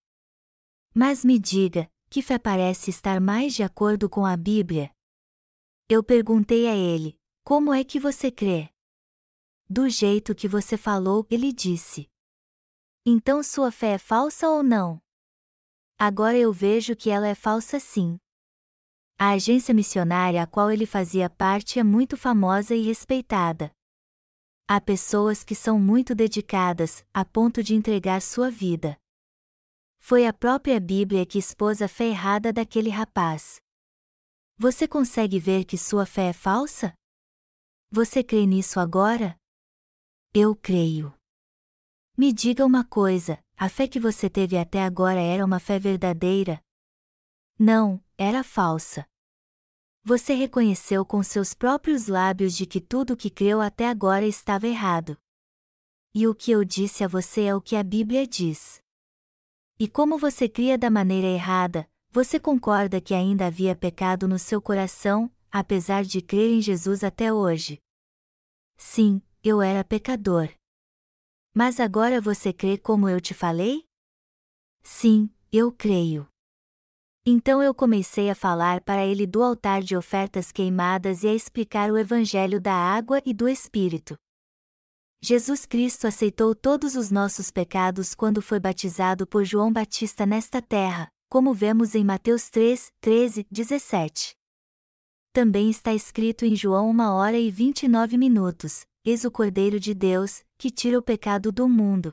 Speaker 1: Mas me diga, que fé parece estar mais de acordo com a Bíblia? Eu perguntei a ele: Como é que você crê? do jeito que você falou, ele disse. Então sua fé é falsa ou não? Agora eu vejo que ela é falsa sim. A agência missionária a qual ele fazia parte é muito famosa e respeitada. Há pessoas que são muito dedicadas, a ponto de entregar sua vida. Foi a própria Bíblia que expôs a fé errada daquele rapaz. Você consegue ver que sua fé é falsa? Você crê nisso agora? Eu creio. Me diga uma coisa: a fé que você teve até agora era uma fé verdadeira? Não, era falsa. Você reconheceu com seus próprios lábios de que tudo o que creu até agora estava errado. E o que eu disse a você é o que a Bíblia diz. E como você cria da maneira errada, você concorda que ainda havia pecado no seu coração, apesar de crer em Jesus até hoje? Sim, eu era pecador. Mas agora você crê como eu te falei? Sim, eu creio. Então eu comecei a falar para ele do altar de ofertas queimadas e a explicar o Evangelho da água e do Espírito. Jesus Cristo aceitou todos os nossos pecados quando foi batizado por João Batista nesta terra, como vemos em Mateus 3, 13, 17. Também está escrito em João 1 hora e 29 minutos: Eis o Cordeiro de Deus, que tira o pecado do mundo.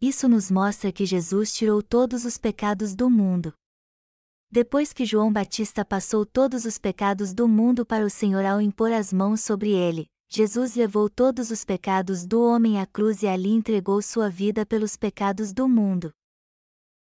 Speaker 1: Isso nos mostra que Jesus tirou todos os pecados do mundo. Depois que João Batista passou todos os pecados do mundo para o Senhor ao impor as mãos sobre ele, Jesus levou todos os pecados do homem à cruz e ali entregou sua vida pelos pecados do mundo.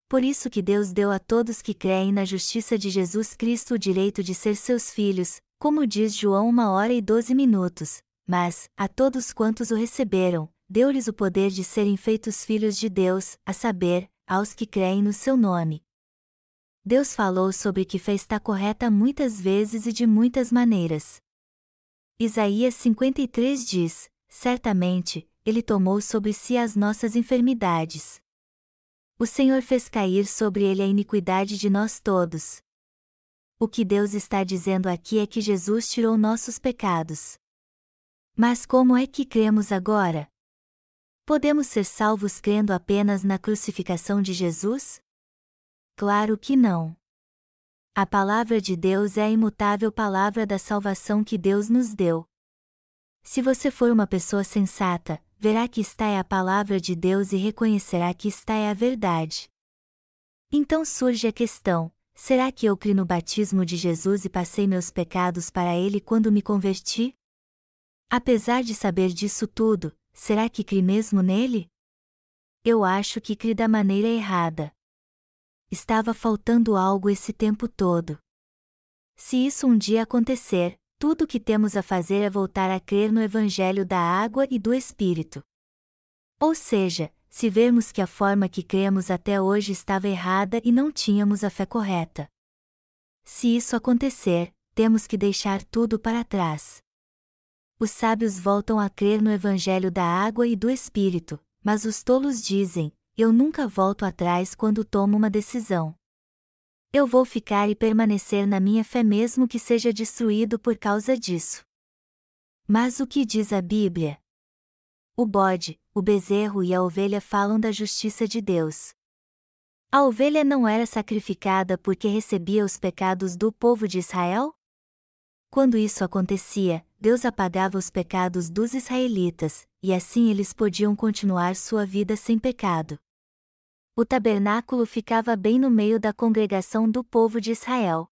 Speaker 1: Por isso que Deus deu a todos que creem na justiça de Jesus Cristo o direito de ser seus filhos, como diz João uma hora e doze minutos, mas, a todos quantos o receberam, deu-lhes o poder de serem feitos filhos de Deus, a saber, aos que creem no seu nome. Deus falou sobre que fé está correta muitas vezes e de muitas maneiras. Isaías 53 diz: Certamente, Ele tomou sobre si as nossas enfermidades. O Senhor fez cair sobre ele a iniquidade de nós todos. O que Deus está dizendo aqui é que Jesus tirou nossos pecados. Mas como é que cremos agora? Podemos ser salvos crendo apenas na crucificação de Jesus? Claro que não. A palavra de Deus é a imutável palavra da salvação que Deus nos deu. Se você for uma pessoa sensata, verá que está é a palavra de Deus e reconhecerá que está é a verdade. Então surge a questão: será que eu criei no batismo de Jesus e passei meus pecados para ele quando me converti? Apesar de saber disso tudo, será que criei mesmo nele? Eu acho que criei da maneira errada estava faltando algo esse tempo todo. Se isso um dia acontecer, tudo o que temos a fazer é voltar a crer no Evangelho da água e do Espírito. Ou seja, se vermos que a forma que cremos até hoje estava errada e não tínhamos a fé correta. Se isso acontecer, temos que deixar tudo para trás. Os sábios voltam a crer no Evangelho da água e do Espírito, mas os tolos dizem: eu nunca volto atrás quando tomo uma decisão. Eu vou ficar e permanecer na minha fé mesmo que seja destruído por causa disso. Mas o que diz a Bíblia? O bode, o bezerro e a ovelha falam da justiça de Deus. A ovelha não era sacrificada porque recebia os pecados do povo de Israel? Quando isso acontecia, Deus apagava os pecados dos israelitas, e assim eles podiam continuar sua vida sem pecado. O tabernáculo ficava bem no meio da congregação do povo de Israel.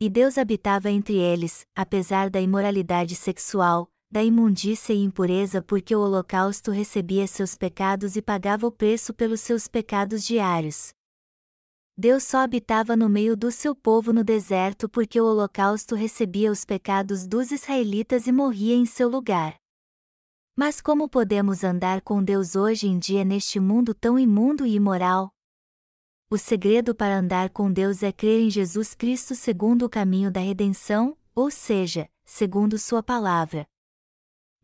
Speaker 1: E Deus habitava entre eles, apesar da imoralidade sexual, da imundícia e impureza, porque o holocausto recebia seus pecados e pagava o preço pelos seus pecados diários. Deus só habitava no meio do seu povo no deserto porque o holocausto recebia os pecados dos israelitas e morria em seu lugar. Mas como podemos andar com Deus hoje em dia neste mundo tão imundo e imoral? O segredo para andar com Deus é crer em Jesus Cristo segundo o caminho da redenção, ou seja, segundo Sua palavra.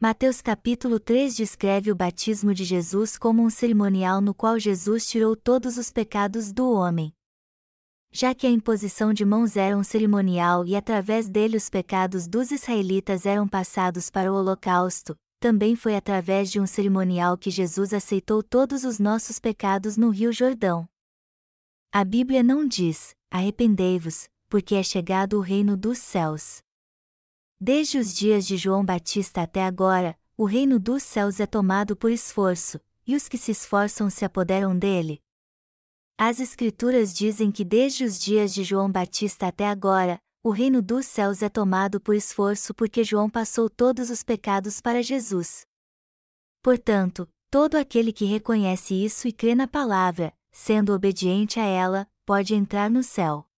Speaker 1: Mateus capítulo 3 descreve o batismo de Jesus como um cerimonial no qual Jesus tirou todos os pecados do homem já que a imposição de mãos era um cerimonial e através dele os pecados dos israelitas eram passados para o holocausto, também foi através de um cerimonial que Jesus aceitou todos os nossos pecados no Rio Jordão. A Bíblia não diz: arrependei-vos, porque é chegado o reino dos céus. Desde os dias de João Batista até agora, o reino dos céus é tomado por esforço, e os que se esforçam se apoderam dele. As Escrituras dizem que desde os dias de João Batista até agora, o reino dos céus é tomado por esforço porque João passou todos os pecados para Jesus. Portanto, todo aquele que reconhece isso e crê na palavra, sendo obediente a ela, pode entrar no céu.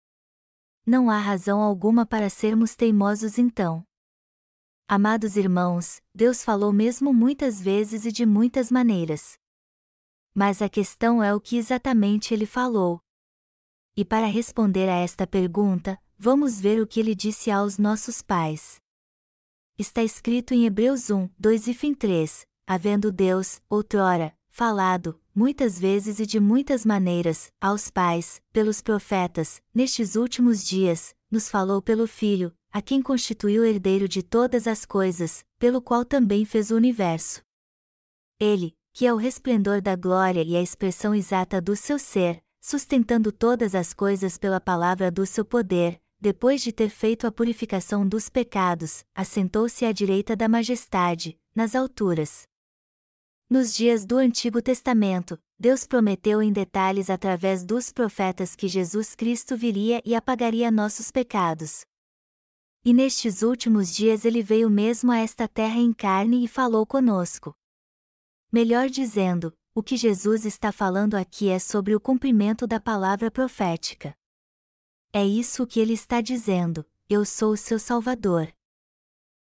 Speaker 1: Não há razão alguma para sermos teimosos então. Amados irmãos, Deus falou mesmo muitas vezes e de muitas maneiras mas a questão é o que exatamente ele falou. E para responder a esta pergunta, vamos ver o que ele disse aos nossos pais. Está escrito em Hebreus 1, 2 e fim 3, havendo Deus, outrora, falado, muitas vezes e de muitas maneiras, aos pais, pelos profetas, nestes últimos dias, nos falou pelo Filho, a quem constituiu herdeiro de todas as coisas, pelo qual também fez o universo. Ele, que é o resplendor da glória e a expressão exata do seu ser, sustentando todas as coisas pela palavra do seu poder, depois de ter feito a purificação dos pecados, assentou-se à direita da majestade, nas alturas. Nos dias do Antigo Testamento, Deus prometeu em detalhes através dos profetas que Jesus Cristo viria e apagaria nossos pecados. E nestes últimos dias ele veio mesmo a esta terra em carne e falou conosco. Melhor dizendo, o que Jesus está falando aqui é sobre o cumprimento da palavra profética. É isso que ele está dizendo: Eu sou o seu Salvador.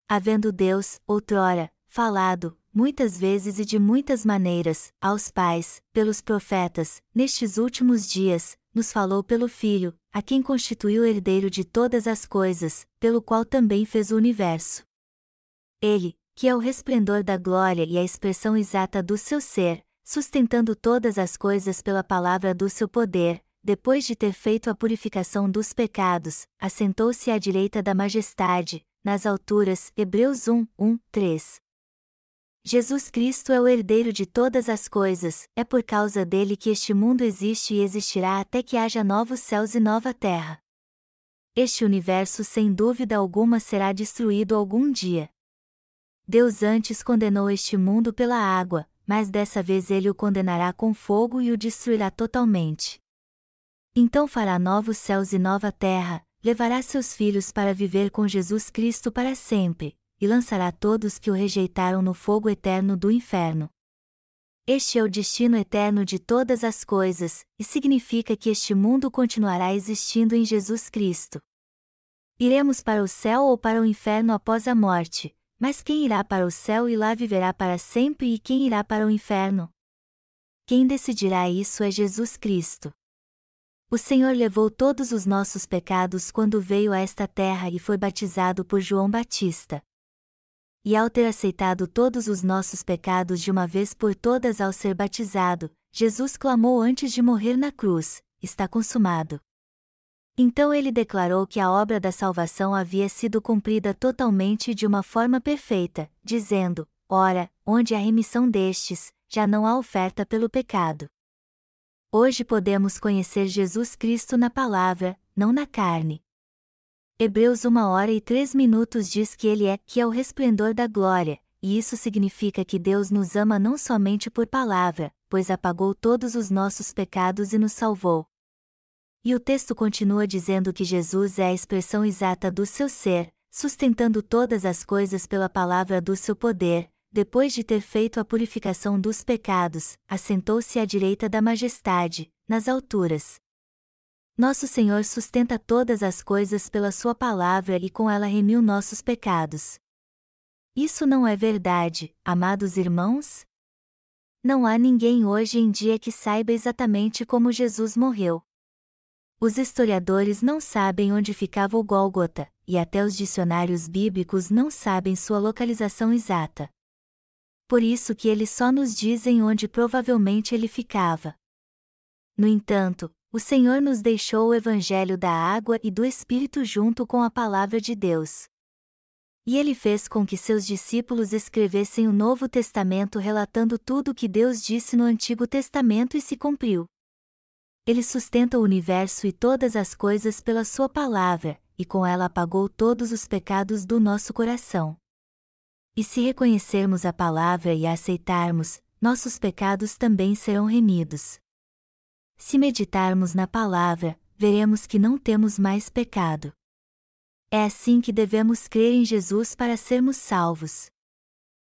Speaker 1: Havendo Deus, outrora, falado, muitas vezes e de muitas maneiras, aos pais, pelos profetas, nestes últimos dias, nos falou pelo Filho, a quem constituiu herdeiro de todas as coisas, pelo qual também fez o universo. Ele, que é o resplendor da glória e a expressão exata do seu ser, sustentando todas as coisas pela palavra do seu poder, depois de ter feito a purificação dos pecados, assentou-se à direita da majestade, nas alturas. Hebreus 1, 1, 3. Jesus Cristo é o herdeiro de todas as coisas, é por causa dele que este mundo existe e existirá até que haja novos céus e nova terra. Este universo sem dúvida alguma será destruído algum dia. Deus antes condenou este mundo pela água, mas dessa vez ele o condenará com fogo e o destruirá totalmente. Então fará novos céus e nova terra, levará seus filhos para viver com Jesus Cristo para sempre, e lançará todos que o rejeitaram no fogo eterno do inferno. Este é o destino eterno de todas as coisas, e significa que este mundo continuará existindo em Jesus Cristo. Iremos para o céu ou para o inferno após a morte, mas quem irá para o céu e lá viverá para sempre e quem irá para o inferno? Quem decidirá isso é Jesus Cristo. O Senhor levou todos os nossos pecados quando veio a esta terra e foi batizado por João Batista. E ao ter aceitado todos os nossos pecados de uma vez por todas ao ser batizado, Jesus clamou antes de morrer na cruz: Está consumado. Então ele declarou que a obra da salvação havia sido cumprida totalmente de uma forma perfeita, dizendo: Ora, onde há remissão destes, já não há oferta pelo pecado. Hoje podemos conhecer Jesus Cristo na palavra, não na carne. Hebreus 1 hora e 3 minutos diz que ele é que é o resplendor da glória, e isso significa que Deus nos ama não somente por palavra, pois apagou todos os nossos pecados e nos salvou, e o texto continua dizendo que Jesus é a expressão exata do seu ser, sustentando todas as coisas pela palavra do seu poder, depois de ter feito a purificação dos pecados, assentou-se à direita da majestade, nas alturas. Nosso Senhor sustenta todas as coisas pela Sua palavra e com ela remiu nossos pecados. Isso não é verdade, amados irmãos? Não há ninguém hoje em dia que saiba exatamente como Jesus morreu. Os historiadores não sabem onde ficava o Gólgota, e até os dicionários bíblicos não sabem sua localização exata. Por isso que eles só nos dizem onde provavelmente ele ficava. No entanto, o Senhor nos deixou o Evangelho da água e do Espírito junto com a palavra de Deus. E ele fez com que seus discípulos escrevessem o Novo Testamento relatando tudo o que Deus disse no Antigo Testamento e se cumpriu. Ele sustenta o universo e todas as coisas pela Sua palavra, e com ela apagou todos os pecados do nosso coração. E se reconhecermos a palavra e a aceitarmos, nossos pecados também serão remidos. Se meditarmos na palavra, veremos que não temos mais pecado. É assim que devemos crer em Jesus para sermos salvos.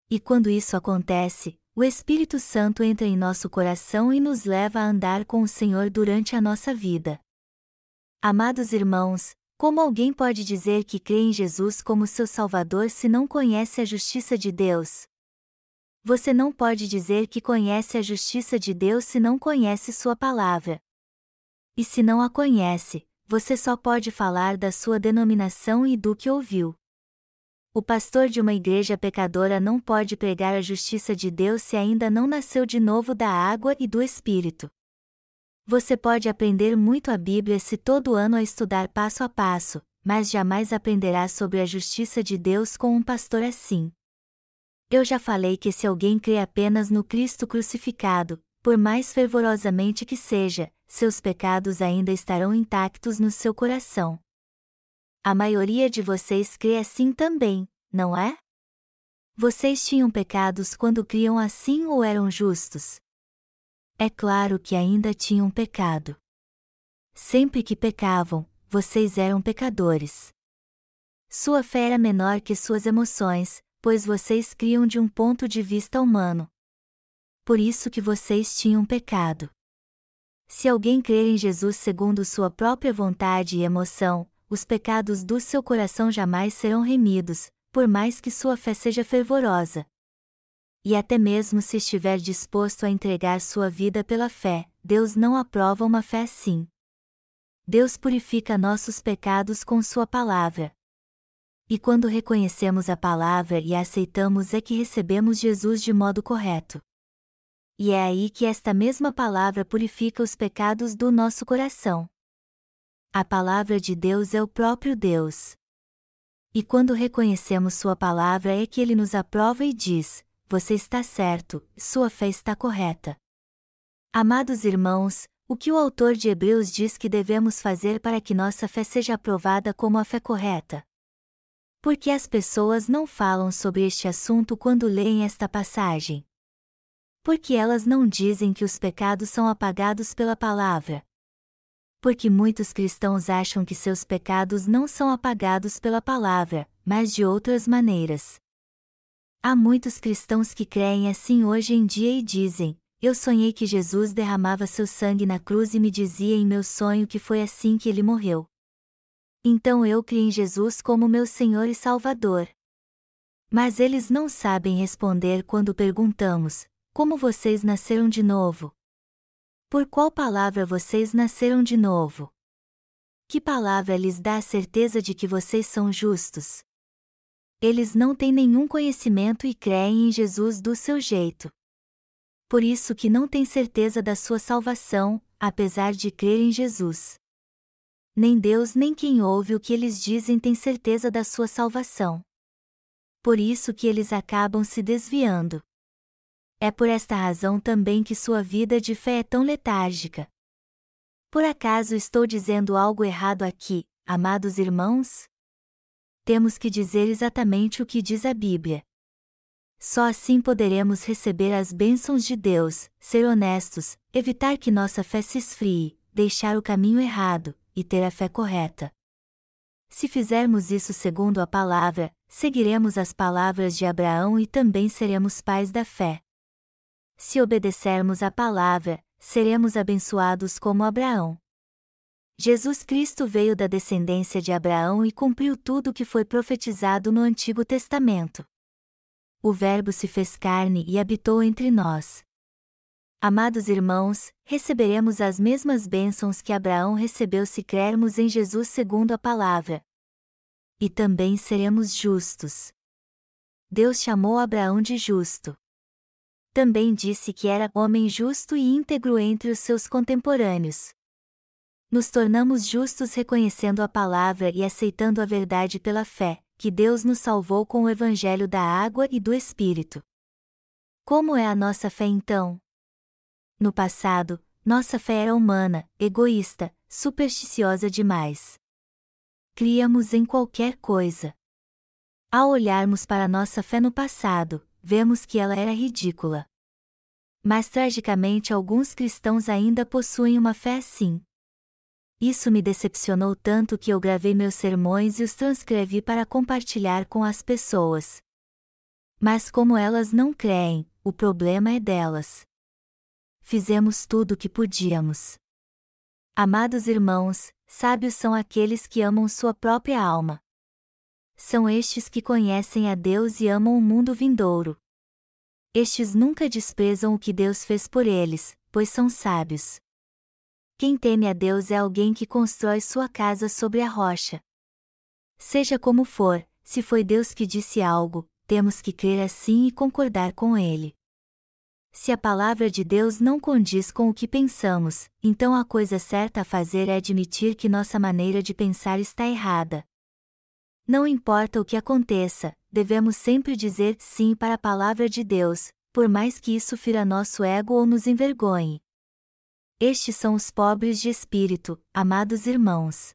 Speaker 1: E quando isso acontece, o Espírito Santo entra em nosso coração e nos leva a andar com o Senhor durante a nossa vida. Amados irmãos, como alguém pode dizer que crê em Jesus como seu Salvador se não conhece a justiça de Deus? Você não pode dizer que conhece a justiça de Deus se não conhece Sua palavra. E se não a conhece, você só pode falar da sua denominação e do que ouviu. O pastor de uma igreja pecadora não pode pregar a justiça de Deus se ainda não nasceu de novo da água e do Espírito. Você pode aprender muito a Bíblia se todo ano a estudar passo a passo, mas jamais aprenderá sobre a justiça de Deus com um pastor assim. Eu já falei que se alguém crê apenas no Cristo crucificado, por mais fervorosamente que seja, seus pecados ainda estarão intactos no seu coração. A maioria de vocês crê assim também, não é? Vocês tinham pecados quando criam assim ou eram justos? É claro que ainda tinham pecado. Sempre que pecavam, vocês eram pecadores. Sua fé era menor que suas emoções, pois vocês criam de um ponto de vista humano. Por isso que vocês tinham pecado. Se alguém crer em Jesus segundo sua própria vontade e emoção, os pecados do seu coração jamais serão remidos, por mais que sua fé seja fervorosa. E até mesmo se estiver disposto a entregar sua vida pela fé, Deus não aprova uma fé assim. Deus purifica nossos pecados com Sua palavra. E quando reconhecemos a palavra e a aceitamos é que recebemos Jesus de modo correto. E é aí que esta mesma palavra purifica os pecados do nosso coração. A palavra de Deus é o próprio Deus. E quando reconhecemos Sua palavra é que Ele nos aprova e diz: Você está certo, sua fé está correta. Amados irmãos, o que o autor de Hebreus diz que devemos fazer para que nossa fé seja aprovada como a fé correta? Porque as pessoas não falam sobre este assunto quando leem esta passagem? Porque elas não dizem que os pecados são apagados pela palavra, porque muitos cristãos acham que seus pecados não são apagados pela palavra, mas de outras maneiras. Há muitos cristãos que creem assim hoje em dia e dizem: Eu sonhei que Jesus derramava seu sangue na cruz e me dizia em meu sonho que foi assim que ele morreu. Então eu criei em Jesus como meu Senhor e Salvador. Mas eles não sabem responder quando perguntamos: Como vocês nasceram de novo? Por qual palavra vocês nasceram de novo? Que palavra lhes dá a certeza de que vocês são justos? Eles não têm nenhum conhecimento e creem em Jesus do seu jeito. Por isso que não têm certeza da sua salvação, apesar de crer em Jesus. Nem Deus nem quem ouve o que eles dizem tem certeza da sua salvação. Por isso que eles acabam se desviando. É por esta razão também que sua vida de fé é tão letárgica. Por acaso estou dizendo algo errado aqui, amados irmãos? Temos que dizer exatamente o que diz a Bíblia. Só assim poderemos receber as bênçãos de Deus, ser honestos, evitar que nossa fé se esfrie, deixar o caminho errado, e ter a fé correta. Se fizermos isso segundo a palavra, seguiremos as palavras de Abraão e também seremos pais da fé. Se obedecermos à palavra, seremos abençoados como Abraão. Jesus Cristo veio da descendência de Abraão e cumpriu tudo o que foi profetizado no Antigo Testamento. O Verbo se fez carne e habitou entre nós. Amados irmãos, receberemos as mesmas bênçãos que Abraão recebeu se crermos em Jesus segundo a palavra. E também seremos justos. Deus chamou Abraão de justo também disse que era homem justo e íntegro entre os seus contemporâneos. Nos tornamos justos reconhecendo a palavra e aceitando a verdade pela fé, que Deus nos salvou com o Evangelho da água e do Espírito. Como é a nossa fé então? No passado, nossa fé era humana, egoísta, supersticiosa demais. Criamos em qualquer coisa. Ao olharmos para nossa fé no passado, vemos que ela era ridícula. Mas tragicamente alguns cristãos ainda possuem uma fé assim. Isso me decepcionou tanto que eu gravei meus sermões e os transcrevi para compartilhar com as pessoas. Mas como elas não creem, o problema é delas. Fizemos tudo o que podíamos. Amados irmãos, sábios são aqueles que amam sua própria alma. São estes que conhecem a Deus e amam o mundo vindouro. Estes nunca desprezam o que Deus fez por eles, pois são sábios. Quem teme a Deus é alguém que constrói sua casa sobre a rocha. Seja como for, se foi Deus que disse algo, temos que crer assim e concordar com ele. Se a palavra de Deus não condiz com o que pensamos, então a coisa certa a fazer é admitir que nossa maneira de pensar está errada. Não importa o que aconteça, devemos sempre dizer sim para a palavra de Deus, por mais que isso fira nosso ego ou nos envergonhe. Estes são os pobres de espírito, amados irmãos.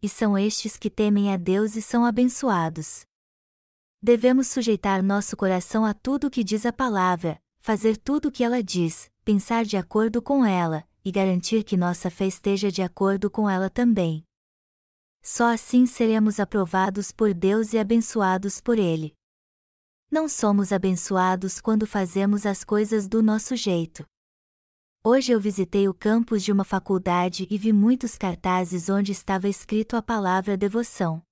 Speaker 1: E são estes que temem a Deus e são abençoados. Devemos sujeitar nosso coração a tudo o que diz a palavra, fazer tudo o que ela diz, pensar de acordo com ela, e garantir que nossa fé esteja de acordo com ela também. Só assim seremos aprovados por Deus e abençoados por Ele. Não somos abençoados quando fazemos as coisas do nosso jeito. Hoje eu visitei o campus de uma faculdade e vi muitos cartazes onde estava escrito a palavra devoção.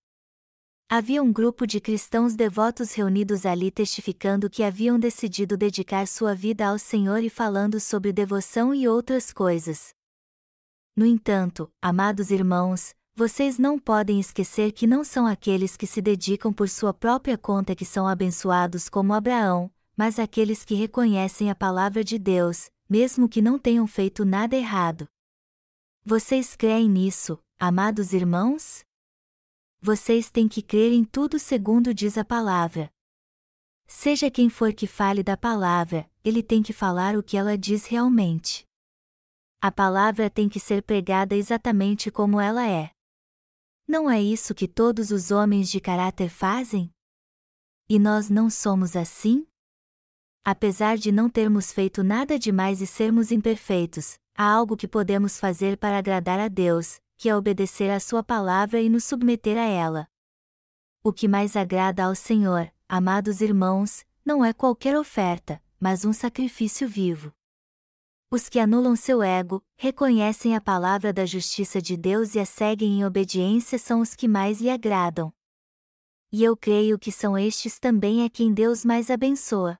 Speaker 1: Havia um grupo de cristãos devotos reunidos ali testificando que haviam decidido dedicar sua vida ao Senhor e falando sobre devoção e outras coisas. No entanto, amados irmãos, vocês não podem esquecer que não são aqueles que se dedicam por sua própria conta que são abençoados como Abraão, mas aqueles que reconhecem a palavra de Deus, mesmo que não tenham feito nada errado. Vocês creem nisso, amados irmãos? Vocês têm que crer em tudo segundo diz a palavra. Seja quem for que fale da palavra, ele tem que falar o que ela diz realmente. A palavra tem que ser pregada exatamente como ela é. Não é isso que todos os homens de caráter fazem? E nós não somos assim? Apesar de não termos feito nada demais e sermos imperfeitos, há algo que podemos fazer para agradar a Deus, que é obedecer à Sua palavra e nos submeter a ela. O que mais agrada ao Senhor, amados irmãos, não é qualquer oferta, mas um sacrifício vivo. Os que anulam seu ego, reconhecem a palavra da justiça de Deus e a seguem em obediência são os que mais lhe agradam. E eu creio que são estes também a quem Deus mais abençoa.